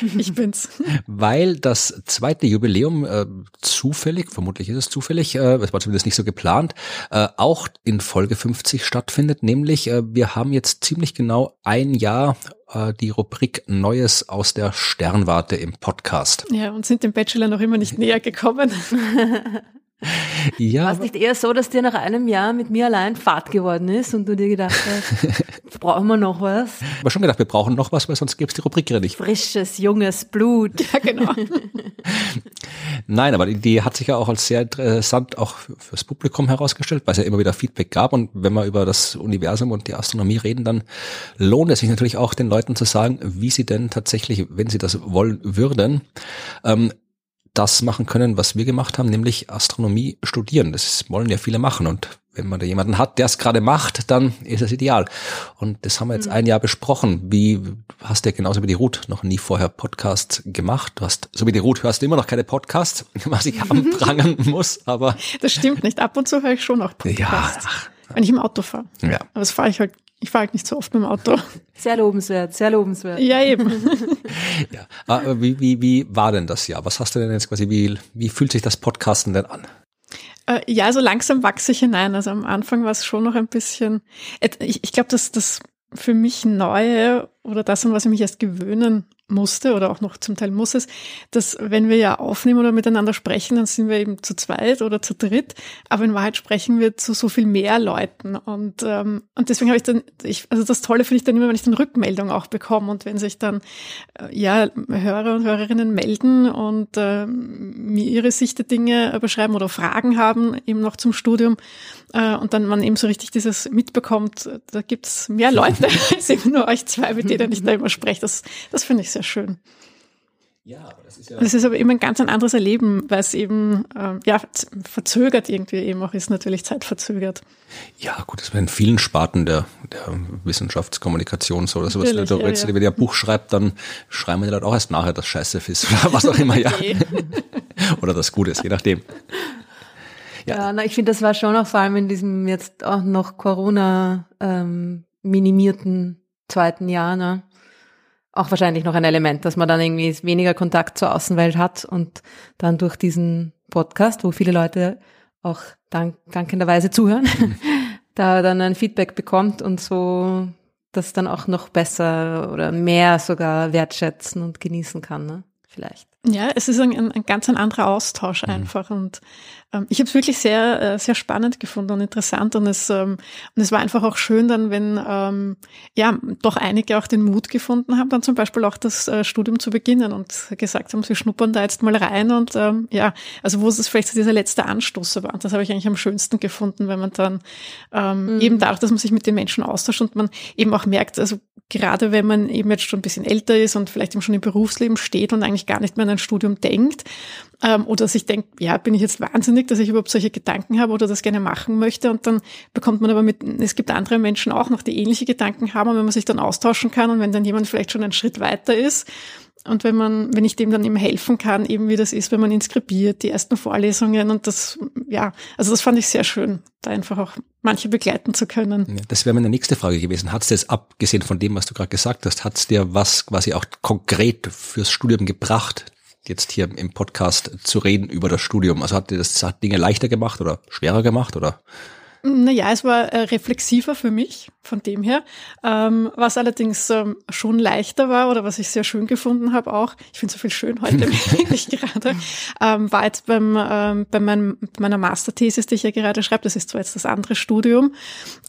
Ich bin's. Weil das zweite Jubiläum äh, zufällig, vermutlich ist es zufällig, äh, es war zumindest nicht so geplant, äh, auch in Folge 50 stattfindet. Nämlich, äh, wir haben jetzt ziemlich genau ein Jahr äh, die Rubrik Neues aus der Sternwarte im Podcast. Ja, und sind dem Bachelor noch immer nicht näher gekommen. Ja. War es nicht eher so, dass dir nach einem Jahr mit mir allein Fahrt geworden ist und du dir gedacht hast, brauchen wir noch was? Ich habe schon gedacht, wir brauchen noch was, weil sonst gäbe es die Rubrik ja nicht. Frisches, junges Blut. Ja, genau. Nein, aber die, die hat sich ja auch als sehr interessant auch fürs Publikum herausgestellt, weil es ja immer wieder Feedback gab. Und wenn wir über das Universum und die Astronomie reden, dann lohnt es sich natürlich auch den Leuten zu sagen, wie sie denn tatsächlich, wenn sie das wollen würden, ähm, das machen können, was wir gemacht haben, nämlich Astronomie studieren. Das wollen ja viele machen und wenn man da jemanden hat, der es gerade macht, dann ist es ideal. Und das haben wir jetzt mhm. ein Jahr besprochen. Wie hast du ja genauso wie die Ruth noch nie vorher Podcasts gemacht? Du hast, so wie die Ruth hörst du immer noch keine Podcasts, was ich anprangern muss, aber. Das stimmt nicht. Ab und zu höre ich schon noch Podcasts. Ja, wenn ich im Auto fahre. Ja. Aber das fahre ich halt ich fahre halt nicht so oft mit dem Auto. Sehr lobenswert, sehr lobenswert. Ja, eben. ja. Aber wie, wie, wie war denn das Jahr? Was hast du denn jetzt quasi, wie, wie fühlt sich das Podcasten denn an? Äh, ja, so langsam wachse ich hinein. Also am Anfang war es schon noch ein bisschen, ich, ich glaube, dass das für mich Neue oder das, an was ich mich erst gewöhnen musste oder auch noch zum Teil muss es, dass wenn wir ja aufnehmen oder miteinander sprechen, dann sind wir eben zu zweit oder zu dritt, aber in Wahrheit sprechen wir zu so viel mehr Leuten. Und ähm, und deswegen habe ich dann, ich, also das Tolle finde ich dann immer, wenn ich dann Rückmeldung auch bekomme und wenn sich dann äh, ja Hörer und Hörerinnen melden und äh, mir ihre Sicht der Dinge beschreiben oder Fragen haben eben noch zum Studium äh, und dann man eben so richtig dieses mitbekommt, da gibt's mehr Leute als eben nur euch zwei, mit denen ich da immer spreche. Das, das finde ich sehr schön. Ja, aber das ist ja. Das ist aber immer ein ganz ein anderes Erleben, weil es eben ähm, ja verzögert irgendwie eben auch ist, natürlich zeitverzögert. Ja, gut, das wäre in vielen Sparten der, der Wissenschaftskommunikation so oder sowas. Wenn du ja, ja. wenn ihr ein Buch schreibt, dann schreiben wir dann auch erst nachher, dass Scheiße ist oder was auch immer, ja. oder das Gute ist, je nachdem. Ja, ja na, ich finde, das war schon auch vor allem in diesem jetzt auch noch Corona ähm, minimierten zweiten Jahr, ne? auch wahrscheinlich noch ein Element, dass man dann irgendwie weniger Kontakt zur Außenwelt hat und dann durch diesen Podcast, wo viele Leute auch dank, dankenderweise zuhören, da dann ein Feedback bekommt und so das dann auch noch besser oder mehr sogar wertschätzen und genießen kann, ne? Vielleicht. Ja, es ist ein, ein ganz ein anderer Austausch mhm. einfach. Mhm. Und ich habe es wirklich sehr, äh, sehr spannend gefunden und interessant. Und es, ähm, und es war einfach auch schön dann, wenn ähm, ja doch einige auch den Mut gefunden haben, dann zum Beispiel auch das äh, Studium zu beginnen und gesagt haben, sie schnuppern da jetzt mal rein. Und ähm, ja, also wo es vielleicht so dieser letzte Anstoß war. Das habe ich eigentlich am schönsten gefunden, wenn man dann ähm, mhm. eben dadurch, dass man sich mit den Menschen austauscht und man eben auch merkt, also gerade wenn man eben jetzt schon ein bisschen älter ist und vielleicht eben schon im Berufsleben steht und eigentlich gar nicht mehr an ein Studium denkt ähm, oder sich denkt, ja, bin ich jetzt wahnsinnig, dass ich überhaupt solche Gedanken habe oder das gerne machen möchte und dann bekommt man aber mit, es gibt andere Menschen auch noch, die ähnliche Gedanken haben und wenn man sich dann austauschen kann und wenn dann jemand vielleicht schon einen Schritt weiter ist und wenn man, wenn ich dem dann eben helfen kann, eben wie das ist, wenn man inskribiert, die ersten Vorlesungen und das, ja, also das fand ich sehr schön, da einfach auch manche begleiten zu können. Das wäre meine nächste Frage gewesen. Hat es jetzt abgesehen von dem, was du gerade gesagt hast, hat es dir was quasi auch konkret fürs Studium gebracht, jetzt hier im Podcast zu reden über das Studium? Also hat dir das hat Dinge leichter gemacht oder schwerer gemacht oder? Naja, es war äh, reflexiver für mich von dem her. Ähm, was allerdings ähm, schon leichter war oder was ich sehr schön gefunden habe auch, ich finde so viel schön heute wirklich gerade, ähm, war jetzt beim, ähm, bei meinem, meiner Masterthesis, die ich ja gerade schreibe, das ist zwar jetzt das andere Studium,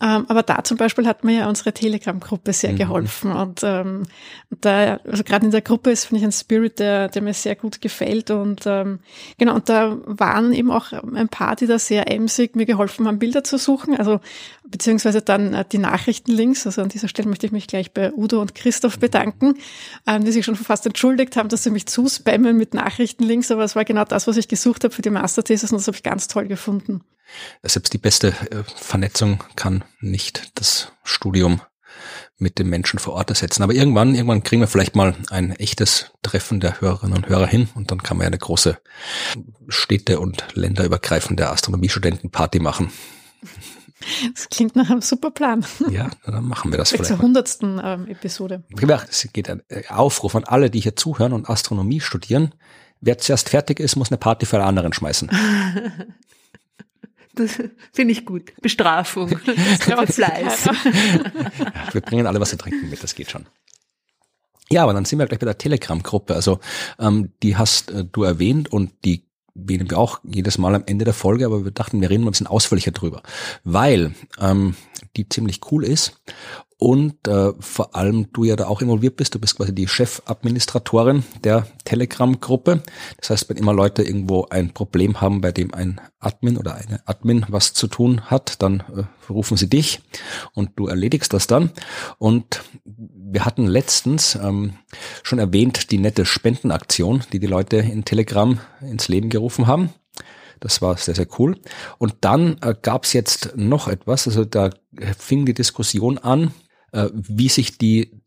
ähm, aber da zum Beispiel hat mir ja unsere Telegram-Gruppe sehr mhm. geholfen und ähm, da, also gerade in der Gruppe ist, finde ich, ein Spirit, der, der mir sehr gut gefällt und ähm, genau, und da waren eben auch ein paar, die da sehr emsig mir geholfen haben, Bilder zu suchen, also beziehungsweise dann äh, die Nachrichtenlinks. Also an dieser Stelle möchte ich mich gleich bei Udo und Christoph bedanken, ähm, die sich schon fast entschuldigt haben, dass sie mich zuspammen mit Nachrichtenlinks, aber es war genau das, was ich gesucht habe für die Masterthesis und das habe ich ganz toll gefunden. Selbst die beste äh, Vernetzung kann nicht das Studium mit den Menschen vor Ort ersetzen. Aber irgendwann, irgendwann kriegen wir vielleicht mal ein echtes Treffen der Hörerinnen und Hörer hin und dann kann man ja eine große Städte- und länderübergreifende Astronomiestudentenparty machen. Das klingt nach einem super Plan. Ja, dann machen wir das vielleicht. Zur hundertsten ähm, Episode. Es geht ein äh, Aufruf an alle, die hier zuhören und Astronomie studieren. Wer zuerst fertig ist, muss eine Party für alle anderen schmeißen. Das finde ich gut. Bestrafung. Fleiß. wir bringen alle was zu trinken mit, das geht schon. Ja, aber dann sind wir gleich bei der Telegram-Gruppe. Also ähm, die hast äh, du erwähnt und die wählen wir auch jedes Mal am Ende der Folge, aber wir dachten, wir reden mal ein bisschen ausführlicher drüber, weil ähm, die ziemlich cool ist und äh, vor allem du ja da auch involviert bist. Du bist quasi die Chefadministratorin der Telegram-Gruppe. Das heißt, wenn immer Leute irgendwo ein Problem haben, bei dem ein Admin oder eine Admin was zu tun hat, dann äh, rufen sie dich und du erledigst das dann. Und wir hatten letztens ähm, schon erwähnt die nette Spendenaktion, die die Leute in Telegram ins Leben gerufen haben. Das war sehr, sehr cool. Und dann äh, gab es jetzt noch etwas, also da fing die Diskussion an, wie sich die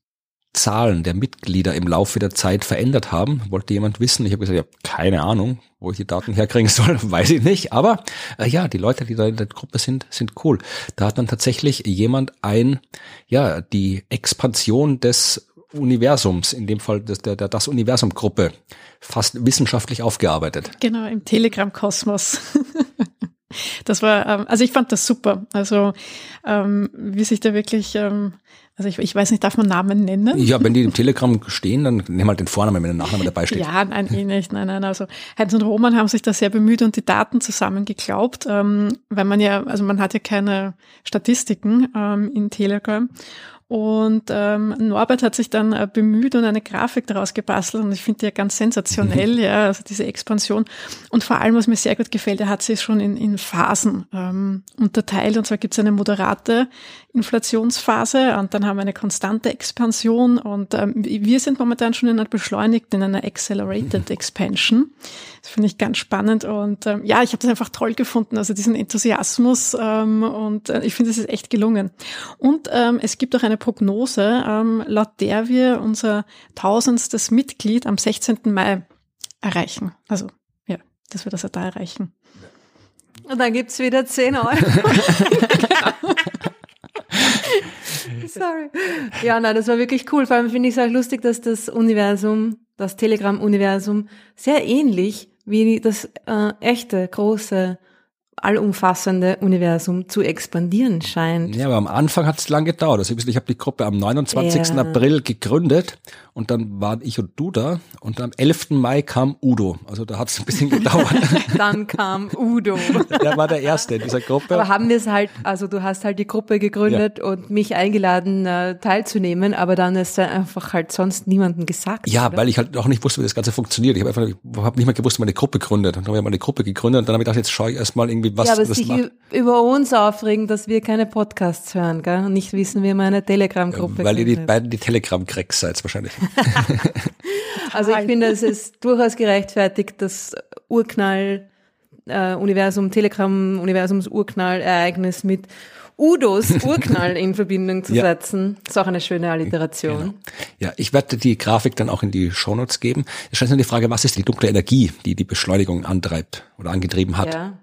Zahlen der Mitglieder im Laufe der Zeit verändert haben. Wollte jemand wissen? Ich habe gesagt, ich habe keine Ahnung, wo ich die Daten herkriegen soll, weiß ich nicht. Aber äh, ja, die Leute, die da in der Gruppe sind, sind cool. Da hat dann tatsächlich jemand ein, ja, die Expansion des Universums, in dem Fall des, der, der das Universum-Gruppe, fast wissenschaftlich aufgearbeitet. Genau, im Telegram-Kosmos. das war, ähm, also ich fand das super. Also ähm, wie sich da wirklich ähm, also ich, ich weiß nicht, darf man Namen nennen? Ja, wenn die im Telegram stehen, dann nehmen halt den Vornamen, wenn der Nachname dabei steht. Ja, nein, eh nicht. Nein, nein. Also Heinz und Roman haben sich da sehr bemüht und die Daten zusammengeglaubt, ähm, weil man ja, also man hat ja keine Statistiken ähm, in Telegram. Und ähm, Norbert hat sich dann äh, bemüht und eine Grafik daraus gebastelt und ich finde die ja ganz sensationell, ja, also diese Expansion. Und vor allem, was mir sehr gut gefällt, er hat sie schon in, in Phasen ähm, unterteilt. Und zwar gibt es eine moderate Inflationsphase und dann haben wir eine konstante Expansion und ähm, wir sind momentan schon in einer beschleunigten, in einer Accelerated Expansion. Das finde ich ganz spannend und ähm, ja, ich habe das einfach toll gefunden, also diesen Enthusiasmus ähm, und äh, ich finde, es ist echt gelungen. Und ähm, es gibt auch eine Prognose, ähm, laut der wir unser tausendstes Mitglied am 16. Mai erreichen. Also ja, dass wir das ja da erreichen. Und dann gibt's wieder 10 Euro. Sorry. Ja, nein, das war wirklich cool. Vor allem finde ich es auch lustig, dass das Universum, das Telegram-Universum sehr ähnlich wie das äh, echte, große allumfassende Universum zu expandieren scheint. Ja, aber am Anfang hat es lang gedauert. Also ich habe die Gruppe am 29. Ja. April gegründet und dann waren ich und du da und am 11. Mai kam Udo. Also da hat es ein bisschen gedauert. dann kam Udo. der war der Erste in dieser Gruppe. Aber haben wir es halt, also du hast halt die Gruppe gegründet ja. und mich eingeladen äh, teilzunehmen, aber dann ist da einfach halt sonst niemandem gesagt. Ja, oder? weil ich halt auch nicht wusste, wie das Ganze funktioniert. Ich habe einfach hab nicht mehr gewusst, wie man eine Gruppe gründet. Dann habe ich mal eine Gruppe gegründet und dann habe ich gedacht, jetzt schaue ich erstmal irgendwie, was ja, aber das sich macht. über uns aufregen, dass wir keine Podcasts hören, gell? Und nicht wissen, wie man eine Telegram-Gruppe ja, Weil ihr die beiden die Telegram-Cracks seid wahrscheinlich. also ich finde, es ist durchaus gerechtfertigt, das Urknall, äh, Universum, Telegram, Universums Urknall-Ereignis mit Udos Urknall in Verbindung zu ja. setzen. ist auch eine schöne Alliteration. Genau. Ja, ich werde die Grafik dann auch in die Shownotes geben. Es stellt sich die Frage, was ist die dunkle Energie, die die Beschleunigung antreibt oder angetrieben hat? Ja.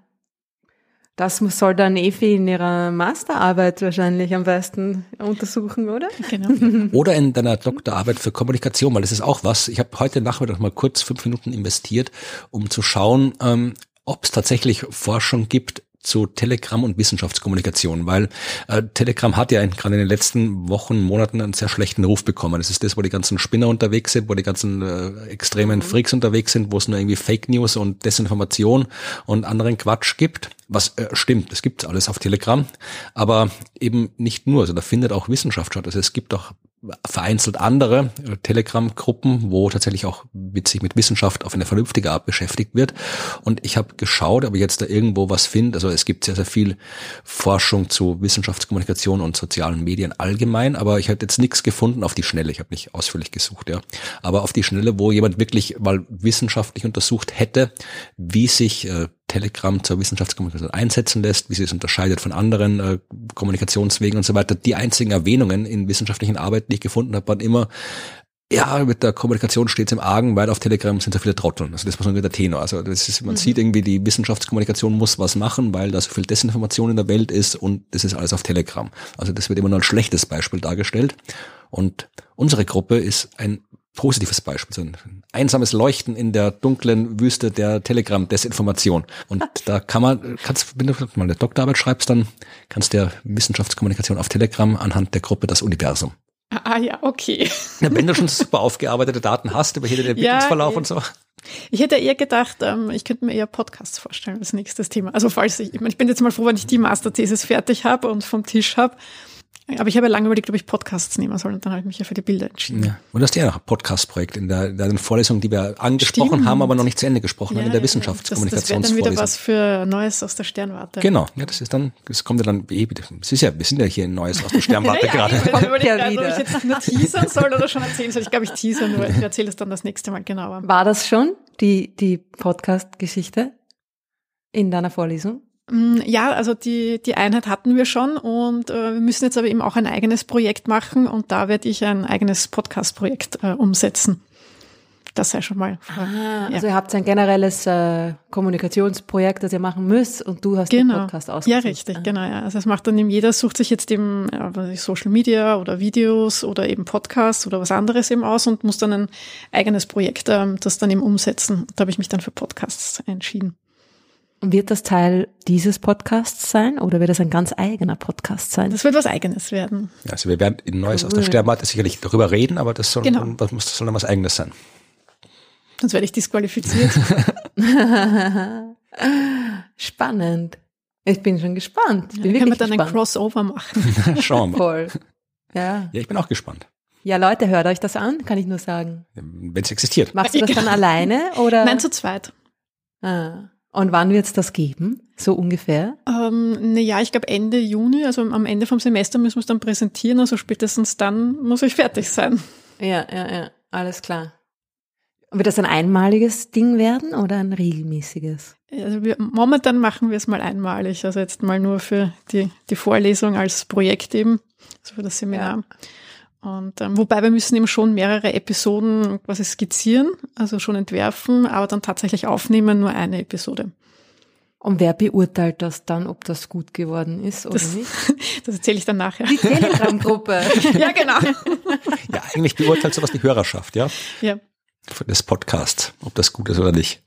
Das soll dann Efi in ihrer Masterarbeit wahrscheinlich am besten untersuchen, oder? Genau. oder in deiner Doktorarbeit für Kommunikation, weil das ist auch was. Ich habe heute Nachmittag mal kurz fünf Minuten investiert, um zu schauen, ähm, ob es tatsächlich Forschung gibt zu Telegram und Wissenschaftskommunikation, weil äh, Telegram hat ja gerade in den letzten Wochen, Monaten einen sehr schlechten Ruf bekommen. Das ist das, wo die ganzen Spinner unterwegs sind, wo die ganzen äh, extremen mhm. Freaks unterwegs sind, wo es nur irgendwie Fake News und Desinformation und anderen Quatsch gibt. Was äh, stimmt, es gibt alles auf Telegram, aber eben nicht nur. Also da findet auch Wissenschaft statt. Also es gibt auch vereinzelt andere äh, Telegram-Gruppen, wo tatsächlich auch witzig mit Wissenschaft auf eine vernünftige Art beschäftigt wird. Und ich habe geschaut, ob ich jetzt da irgendwo was finde. Also es gibt sehr, sehr viel Forschung zu Wissenschaftskommunikation und sozialen Medien allgemein, aber ich habe jetzt nichts gefunden auf die Schnelle. Ich habe nicht ausführlich gesucht, ja. Aber auf die Schnelle, wo jemand wirklich mal wissenschaftlich untersucht hätte, wie sich äh, Telegram zur Wissenschaftskommunikation einsetzen lässt, wie sie es unterscheidet von anderen äh, Kommunikationswegen und so weiter. Die einzigen Erwähnungen in wissenschaftlichen Arbeiten, die ich gefunden habe, waren immer ja, mit der Kommunikation steht's im Argen, weil auf Telegram sind so viele Trotteln. Also das war so der Tenor. Also das ist, man mhm. sieht irgendwie, die Wissenschaftskommunikation muss was machen, weil da so viel Desinformation in der Welt ist und das ist alles auf Telegram. Also das wird immer nur ein schlechtes Beispiel dargestellt. Und unsere Gruppe ist ein positives Beispiel, so ein einsames Leuchten in der dunklen Wüste der Telegram-Desinformation. Und da kann man, kannst, wenn du mal eine Doktorarbeit schreibst, dann kannst du der Wissenschaftskommunikation auf Telegram anhand der Gruppe das Universum Ah ja, okay. Ja, wenn du schon super aufgearbeitete Daten hast über hier den Entwicklungsverlauf ja, und so. Ich hätte eher gedacht, ähm, ich könnte mir eher Podcasts vorstellen als nächstes Thema. Also falls ich, ich, meine, ich bin jetzt mal froh, wenn ich die Masterthesis fertig habe und vom Tisch habe aber ich habe ja lange überlegt, ob ich Podcasts nehmen soll und dann habe ich mich ja für die Bilder entschieden. Ja. Und das ist ja noch ein Podcast-Projekt in der, in der Vorlesung, die wir angesprochen Stimmt. haben, aber noch nicht zu Ende gesprochen ja, haben, in der Wissenschaftskommunikationsvorlesung. Das, das wäre dann wieder was für Neues aus der Sternwarte. Genau, ja, das ist dann, das kommt ja dann, eh, es ist ja, wir sind ja hier in Neues aus der Sternwarte ja, gerade. Ich ja gerade, ob ich jetzt nur teasern soll oder schon erzählen soll. Ich glaube, ich teaser nur. Ich erzähle es dann das nächste Mal genauer. War das schon, die, die Podcast-Geschichte in deiner Vorlesung? Mm, ja, also die, die Einheit hatten wir schon und äh, wir müssen jetzt aber eben auch ein eigenes Projekt machen und da werde ich ein eigenes Podcast-Projekt äh, umsetzen. Das sei schon mal. Ah, ja. Also ihr habt ein generelles äh, Kommunikationsprojekt, das ihr machen müsst und du hast genau. den Podcast ausgesucht. Ja, richtig, ah. genau. Ja. Also es macht dann eben jeder, sucht sich jetzt eben äh, Social Media oder Videos oder eben Podcasts oder was anderes eben aus und muss dann ein eigenes Projekt ähm, das dann eben umsetzen. Da habe ich mich dann für Podcasts entschieden. Wird das Teil dieses Podcasts sein oder wird das ein ganz eigener Podcast sein? Das wird was Eigenes werden. Also wir werden in Neues cool. aus der Sternwarte sicherlich darüber reden, aber das soll, genau. das muss, das soll dann was Eigenes sein. Sonst werde ich disqualifiziert. Spannend. Ich bin schon gespannt. Ich bin ja, können wir dann gespannt. ein Crossover machen? Schauen wir. Voll. Ja. ja, ich bin auch gespannt. Ja, Leute, hört euch das an, kann ich nur sagen. Wenn es existiert. Machst du das dann alleine oder? Nein, zu zweit. Ah. Und wann wird es das geben, so ungefähr? Ähm, naja, ich glaube Ende Juni, also am Ende vom Semester müssen wir es dann präsentieren, also spätestens dann muss ich fertig sein. Ja, ja, ja, alles klar. Wird das ein einmaliges Ding werden oder ein regelmäßiges? Also wir, momentan machen wir es mal einmalig, also jetzt mal nur für die, die Vorlesung als Projekt eben, also für das Seminar. Ja. Und ähm, wobei wir müssen eben schon mehrere Episoden quasi skizzieren, also schon entwerfen, aber dann tatsächlich aufnehmen, nur eine Episode. Und wer beurteilt das dann, ob das gut geworden ist oder das, nicht? Das erzähle ich dann nachher. Die Telegram-Gruppe. ja, genau. Ja, eigentlich beurteilt sowas die Hörerschaft, ja? Ja. Des Podcasts, ob das gut ist oder nicht.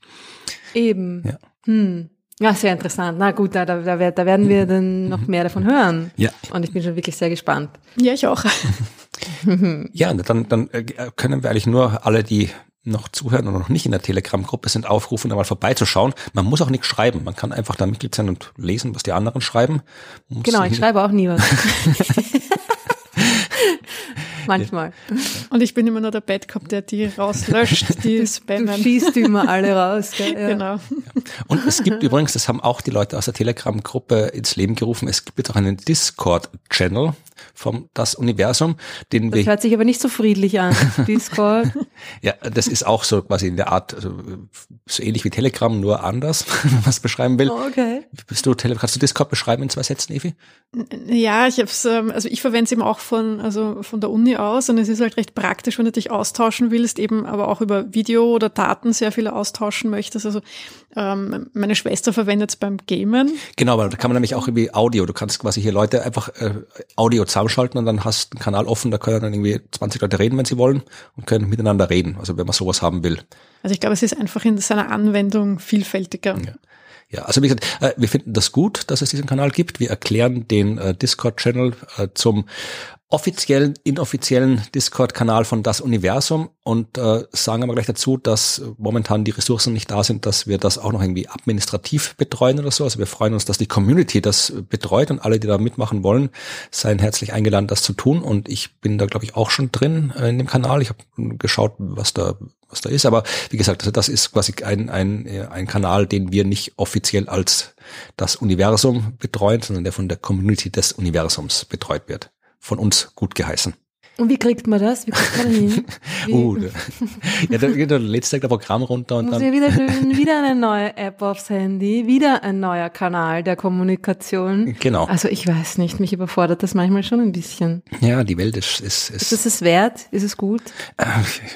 Eben. Ja. Hm. Ja, sehr interessant. Na gut, da, da, da werden wir dann noch mehr davon hören. Ja. Und ich bin schon wirklich sehr gespannt. Ja, ich auch. ja, dann, dann äh, können wir eigentlich nur alle, die noch zuhören oder noch nicht in der Telegram-Gruppe sind, aufrufen, da mal vorbeizuschauen. Man muss auch nichts schreiben. Man kann einfach da Mitglied sein und lesen, was die anderen schreiben. genau, ich schreibe auch nie was. Manchmal. Und ich bin immer nur der Bad Cop, der die rauslöscht, die spammen. Du schießt immer alle raus. Gell? Ja. Genau. Und es gibt übrigens, das haben auch die Leute aus der Telegram-Gruppe ins Leben gerufen, es gibt jetzt auch einen Discord-Channel vom Das Universum, den das wir... hört sich aber nicht so friedlich an, Discord. ja, das ist auch so quasi in der Art, also so ähnlich wie Telegram, nur anders, wenn man es beschreiben will. Oh, okay. Bist du, kannst du Discord beschreiben in zwei Sätzen, Evi? Ja, ich habe es, ähm, also ich verwende es eben auch von, also von der Uni aus und es ist halt recht praktisch, wenn du dich austauschen willst, eben aber auch über Video oder Daten sehr viele austauschen möchtest. Also ähm, meine Schwester verwendet es beim Gamen. Genau, aber da kann man nämlich auch irgendwie Audio. Du kannst quasi hier Leute einfach äh, Audio zusammenschalten und dann hast du einen Kanal offen, da können dann irgendwie 20 Leute reden, wenn sie wollen und können miteinander reden. Also wenn man sowas haben will. Also ich glaube, es ist einfach in seiner Anwendung vielfältiger. Ja. Ja, also wie gesagt, äh, wir finden das gut, dass es diesen Kanal gibt. Wir erklären den äh, Discord-Channel äh, zum offiziellen, inoffiziellen Discord-Kanal von Das Universum und äh, sagen aber gleich dazu, dass momentan die Ressourcen nicht da sind, dass wir das auch noch irgendwie administrativ betreuen oder so. Also wir freuen uns, dass die Community das betreut und alle, die da mitmachen wollen, seien herzlich eingeladen, das zu tun. Und ich bin da, glaube ich, auch schon drin äh, in dem Kanal. Ich habe geschaut, was da was da ist. Aber wie gesagt, also das ist quasi ein, ein, ein Kanal, den wir nicht offiziell als das Universum betreuen, sondern der von der Community des Universums betreut wird von uns gut geheißen. Und wie kriegt man das? Wie kriegt man hin? Wie, Uh, ja, da geht der letzte Tag Programm runter und muss dann wieder, wieder eine neue App aufs Handy, wieder ein neuer Kanal der Kommunikation. Genau. Also ich weiß nicht, mich überfordert das manchmal schon ein bisschen. ja, die Welt ist, ist, Ist ist, es es wert? Ist es gut? äh,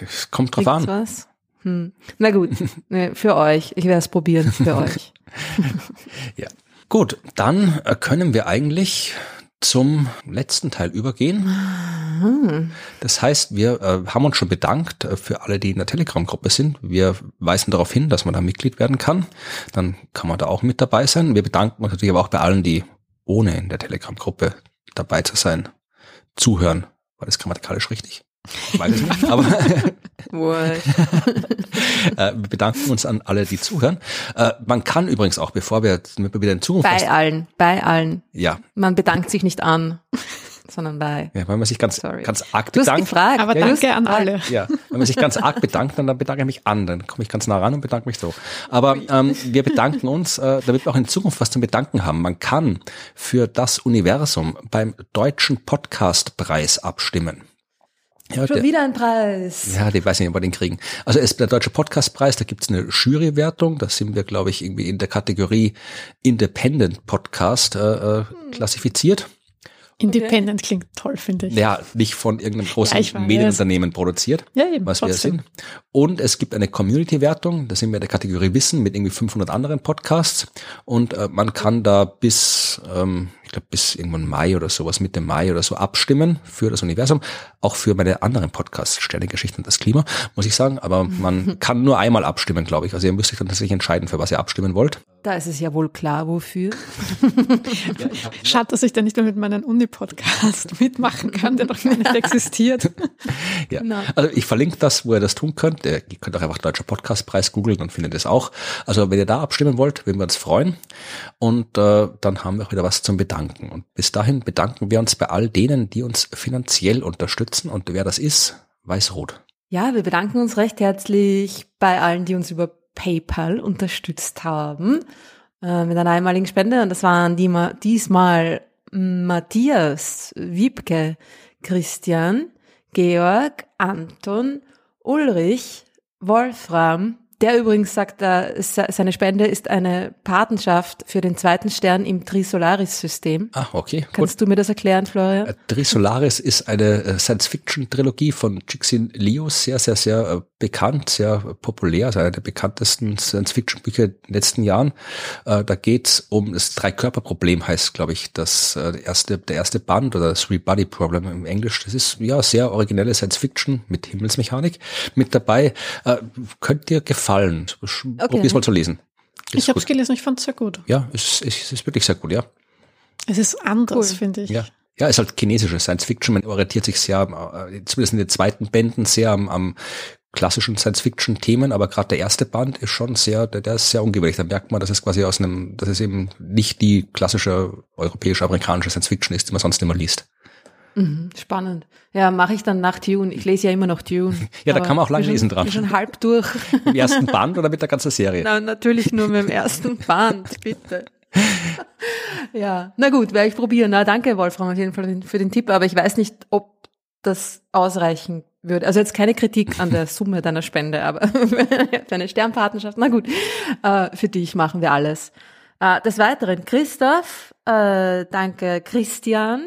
es kommt drauf Gibt's an. was? Hm. Na gut, ne, für euch. Ich werde es probieren, für euch. Ja. Gut, dann äh, können wir eigentlich zum letzten Teil übergehen. Das heißt, wir äh, haben uns schon bedankt äh, für alle, die in der Telegram-Gruppe sind. Wir weisen darauf hin, dass man da Mitglied werden kann. Dann kann man da auch mit dabei sein. Wir bedanken uns natürlich aber auch bei allen, die ohne in der Telegram-Gruppe dabei zu sein, zuhören. War das grammatikalisch richtig? Ich weiß es nicht, aber äh, wir bedanken uns an alle, die zuhören. Äh, man kann übrigens auch, bevor wir, damit wir wieder in Zukunft Bei allen, bei allen. ja, Man bedankt sich nicht an, sondern bei. ja, wenn man sich ganz, Sorry. ganz arg Du hast bedankt, gefragt. Aber ja, danke an alle. Ja, wenn man sich ganz arg bedankt, dann, dann bedanke ich mich an. Dann komme ich ganz nah ran und bedanke mich so. Aber ähm, wir bedanken uns, äh, damit wir auch in Zukunft was zum Bedanken haben. Man kann für das Universum beim Deutschen Podcastpreis abstimmen. Ja, Schon der, wieder ein Preis. ja, die weiß nicht, ob wir den kriegen. Also es ist der Deutsche Podcastpreis, da gibt's eine Jurywertung. Da sind wir, glaube ich, irgendwie in der Kategorie Independent Podcast äh, äh, klassifiziert. Independent klingt toll, finde ich. Ja, nicht von irgendeinem großen Ja. Medienunternehmen produziert, Ja, eben, was wir trotzdem. sind. Und es gibt eine Community-Wertung, da sind wir in der Kategorie Wissen mit irgendwie 500 anderen Podcasts. Und äh, man kann da bis, ähm, ich glaube bis irgendwann Mai oder sowas, Mitte Mai oder so abstimmen für das Universum. Auch für meine anderen Podcasts, Sternegeschichten und das Klima, muss ich sagen. Aber man kann nur einmal abstimmen, glaube ich. Also ihr müsst euch dann tatsächlich entscheiden, für was ihr abstimmen wollt. Da ist es ja wohl klar, wofür. Schade, dass ich da nicht mehr mit meinem Uni-Podcast mitmachen kann, der noch nicht existiert. Ja. Genau. Also ich verlinke das, wo ihr das tun könnt. Ihr könnt auch einfach Deutscher Podcastpreis googeln und findet es auch. Also wenn ihr da abstimmen wollt, würden wir uns freuen. Und äh, dann haben wir auch wieder was zum Bedanken. Und bis dahin bedanken wir uns bei all denen, die uns finanziell unterstützen. Und wer das ist, weiß-rot. Ja, wir bedanken uns recht herzlich bei allen, die uns über PayPal unterstützt haben äh, mit einer einmaligen Spende. Und das waren die, ma- diesmal Matthias, Wiebke, Christian, Georg, Anton, Ulrich, Wolfram, der übrigens sagt, äh, se- seine Spende ist eine Patenschaft für den zweiten Stern im Trisolaris-System. Ah, okay, gut. Kannst du mir das erklären, Florian? Äh, Trisolaris ist eine äh, Science-Fiction-Trilogie von Cixin Liu, sehr, sehr, sehr bekannt, sehr populär, also eine der bekanntesten Science-Fiction-Bücher in den letzten Jahren. Äh, Da geht's um das Drei-Körper-Problem, heißt, glaube ich, das äh, der erste, der erste Band oder das Three-Body-Problem im Englisch. Das ist ja sehr originelle Science-Fiction mit Himmelsmechanik mit dabei. Äh, Könnt dir gefallen. Probier's mal zu lesen. Ist Ich habe es gelesen, ich fand es sehr gut. Ja, es, es, es ist wirklich sehr gut, ja. Es ist anders, Cool. finde ich. Ja. Ja, ist halt chinesische Science Fiction. Man orientiert sich sehr, äh, zumindest in den zweiten Bänden, sehr am, am klassischen Science Fiction Themen, aber gerade der erste Band ist schon sehr, der, der ist sehr ungewöhnlich. Da merkt man, dass es quasi aus einem, dass es eben nicht die klassische europäisch-amerikanische Science Fiction ist, die man sonst immer liest. Mhm, spannend. Ja, mache ich dann nach Dune. Ich lese ja immer noch Dune. Ja, da kann man auch lang bin schon- lesen dran. Bin schon halb durch. Im ersten Band oder mit der ganzen Serie? Na, natürlich nur mit dem ersten Band, bitte. ja, na gut, werde ich probieren. Na, danke, Wolfram, auf jeden Fall für den Tipp, aber ich weiß nicht, ob das ausreichen würde. Also jetzt keine Kritik an der Summe deiner Spende, aber für eine Sternpartnerschaft, na gut, äh, für dich machen wir alles. Äh, des Weiteren, Christoph, äh, danke Christian,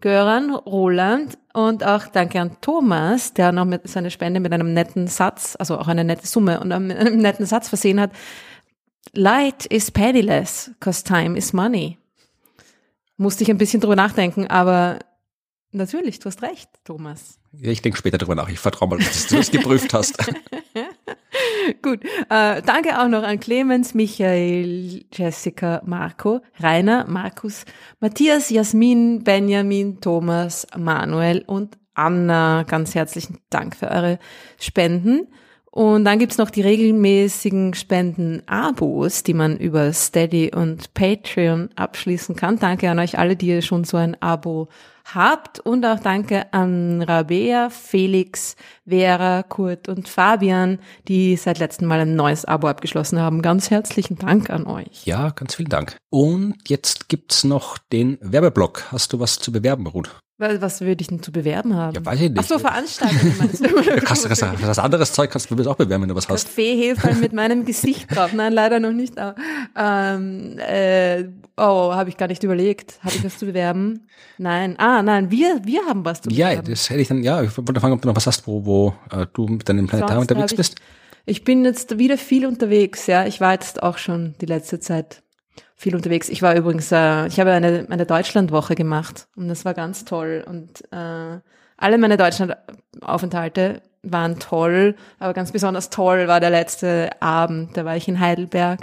Göran, Roland und auch danke an Thomas, der noch mit seine Spende mit einem netten Satz, also auch eine nette Summe und mit einem netten Satz versehen hat. Light is penniless, cause time is money. Musste ich ein bisschen drüber nachdenken, aber natürlich, du hast recht, Thomas. Ja, ich denke später drüber nach. Ich vertraue mal, dass du das geprüft hast. Gut, äh, danke auch noch an Clemens, Michael, Jessica, Marco, Rainer, Markus, Matthias, Jasmin, Benjamin, Thomas, Manuel und Anna. Ganz herzlichen Dank für eure Spenden. Und dann gibt's noch die regelmäßigen Spenden-Abos, die man über Steady und Patreon abschließen kann. Danke an euch alle, die ihr schon so ein Abo habt. Und auch danke an Rabea, Felix, Vera, Kurt und Fabian, die seit letztem Mal ein neues Abo abgeschlossen haben. Ganz herzlichen Dank an euch. Ja, ganz vielen Dank. Und jetzt gibt's noch den Werbeblock. Hast du was zu bewerben, Ruth? Was würde ich denn zu bewerben haben? Ja, weiß ich nicht. Ach so, Veranstaltungen meinst du? Du kannst, kannst, das anderes Zeug kannst du mir auch bewerben, wenn du was hast. Kaffeehefe mit meinem Gesicht drauf. Nein, leider noch nicht. Aber, ähm, äh, oh, habe ich gar nicht überlegt. Habe ich was zu bewerben? Nein. Ah, nein, wir, wir haben was zu bewerben. Ja, das hätte ich dann, ja, ich wollte fragen, ob du noch was hast, wo, wo äh, du mit deinem Planetarium unterwegs habe bist. Ich, ich bin jetzt wieder viel unterwegs, ja. Ich war jetzt auch schon die letzte Zeit viel unterwegs. Ich war übrigens, äh, ich habe eine, eine Deutschlandwoche gemacht und das war ganz toll. Und äh, alle meine Deutschlandaufenthalte waren toll, aber ganz besonders toll war der letzte Abend. Da war ich in Heidelberg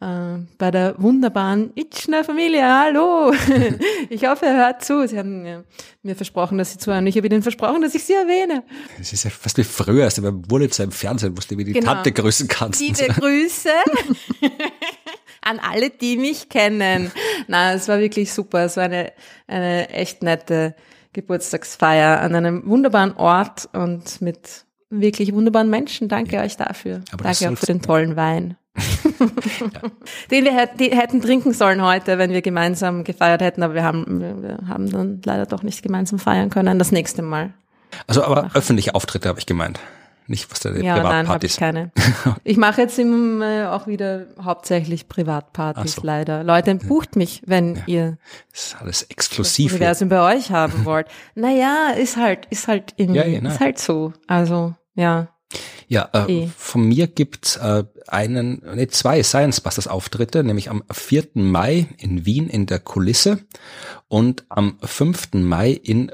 äh, bei der wunderbaren Itchner Familie. Hallo! ich hoffe, er hört zu. Sie haben mir, mir versprochen, dass Sie zuhören. Ich habe Ihnen versprochen, dass ich Sie erwähne. Es ist ja fast wie früher, als du beim Wurlitzer im Fernsehen wusste, wie die Genau. Tante grüßen kannst. Liebe Grüße an alle, die mich kennen. Na, es war wirklich super. Es war eine, eine echt nette Geburtstagsfeier an einem wunderbaren Ort und mit wirklich wunderbaren Menschen. Danke euch dafür. Aber Danke auch für den tollen Wein. Den wir hätten trinken sollen heute, wenn wir gemeinsam gefeiert hätten, aber wir haben, wir- wir haben dann leider doch nicht gemeinsam feiern können. Das nächste Mal. Also aber öffentliche Auftritte habe ich gemeint. Nicht was die Ja, nein, habe ich Privatpartys. keine. Ich mache jetzt im, äh, auch wieder hauptsächlich Privatpartys so. leider. Leute, bucht mich, wenn ihr Das ist alles das exklusiv. hier. Universum bei euch haben wollt. Naja, ist halt, ist halt irgendwie, Ja, ja, nein. ist halt so. Also, ja. Ja, äh, Eh. von mir gibt's äh, einen, nee, zwei Science Busters Auftritte, nämlich am 4. Mai in Wien in der Kulisse und am 5. Mai in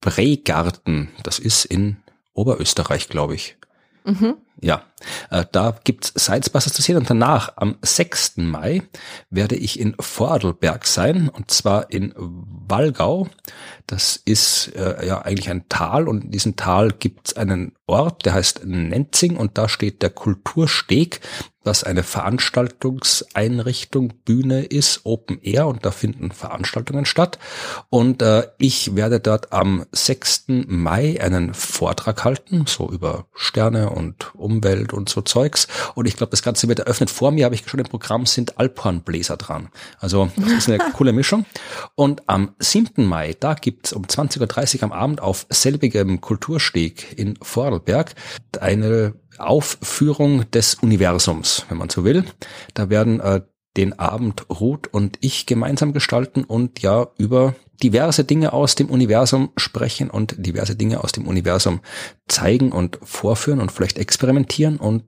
Bregarten. Das ist in Oberösterreich, glaube ich. Mhm. Ja, äh, da gibt's Busters zu sehen und danach am 6. Mai werde ich in Vorarlberg sein und zwar in Wallgau. Das ist äh, ja eigentlich ein Tal und in diesem Tal gibt's einen Ort, der heißt Nenzing und da steht der Kultursteg, das eine Veranstaltungseinrichtung, Bühne ist, Open Air und da finden Veranstaltungen statt. Und äh, ich werde dort am 6. Mai einen Vortrag halten, so über Sterne und Umwelt und so Zeugs. Und ich glaube, das Ganze wird eröffnet. Vor mir habe ich schon im Programm sind Alphornbläser dran. Also das ist eine coole Mischung. Und am 7. Mai, da gibt's um 20.30 Uhr am Abend auf selbigem Kultursteg in Vorarlberg eine Aufführung des Universums, wenn man so will. Da werden äh, den Abend Ruth und ich gemeinsam gestalten und ja über diverse Dinge aus dem Universum sprechen und diverse Dinge aus dem Universum zeigen und vorführen und vielleicht experimentieren und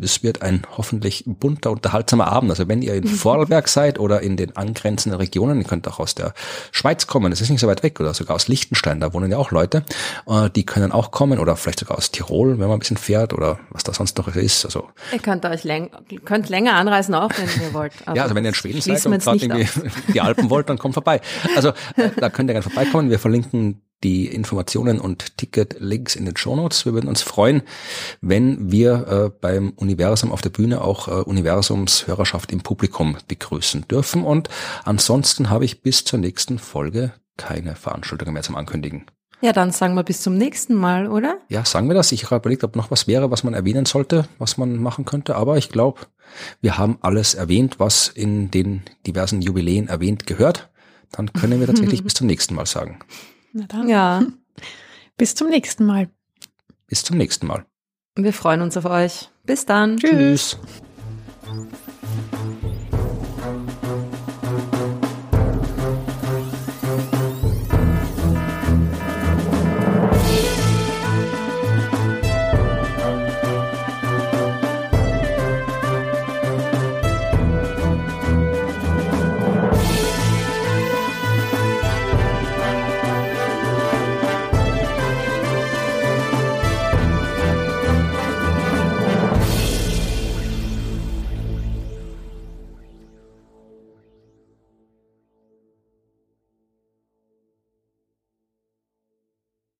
es wird ein hoffentlich bunter, unterhaltsamer Abend. Also wenn ihr in Vorarlberg seid oder in den angrenzenden Regionen, ihr könnt auch aus der Schweiz kommen, das ist nicht so weit weg oder sogar aus Liechtenstein, da wohnen ja auch Leute, äh, die können auch kommen oder vielleicht sogar aus Tirol, wenn man ein bisschen fährt oder was da sonst noch ist. Also Ihr könnt euch läng könnt länger anreisen auch, wenn ihr wollt. Ja, also wenn ihr in Schweden seid und gerade irgendwie die Alpen wollt, dann kommt vorbei. Also äh, da könnt ihr gerne vorbeikommen. Wir verlinken die Informationen und Ticket-Links in den Shownotes. Wir würden uns freuen, wenn wir äh, beim Universum auf der Bühne auch äh, Universumshörerschaft im Publikum begrüßen dürfen. Und ansonsten habe ich bis zur nächsten Folge keine Veranstaltungen mehr zum Ankündigen. Ja, dann sagen wir bis zum nächsten Mal, oder? Ja, sagen wir das. Ich habe überlegt, ob noch was wäre, was man erwähnen sollte, was man machen könnte. Aber ich glaube, wir haben alles erwähnt, was in den diversen Jubiläen erwähnt gehört. Dann können wir tatsächlich bis zum nächsten Mal sagen. Na dann, Ja. bis zum nächsten Mal. Bis zum nächsten Mal. Wir freuen uns auf euch. Bis dann. Tschüss. Tschüss.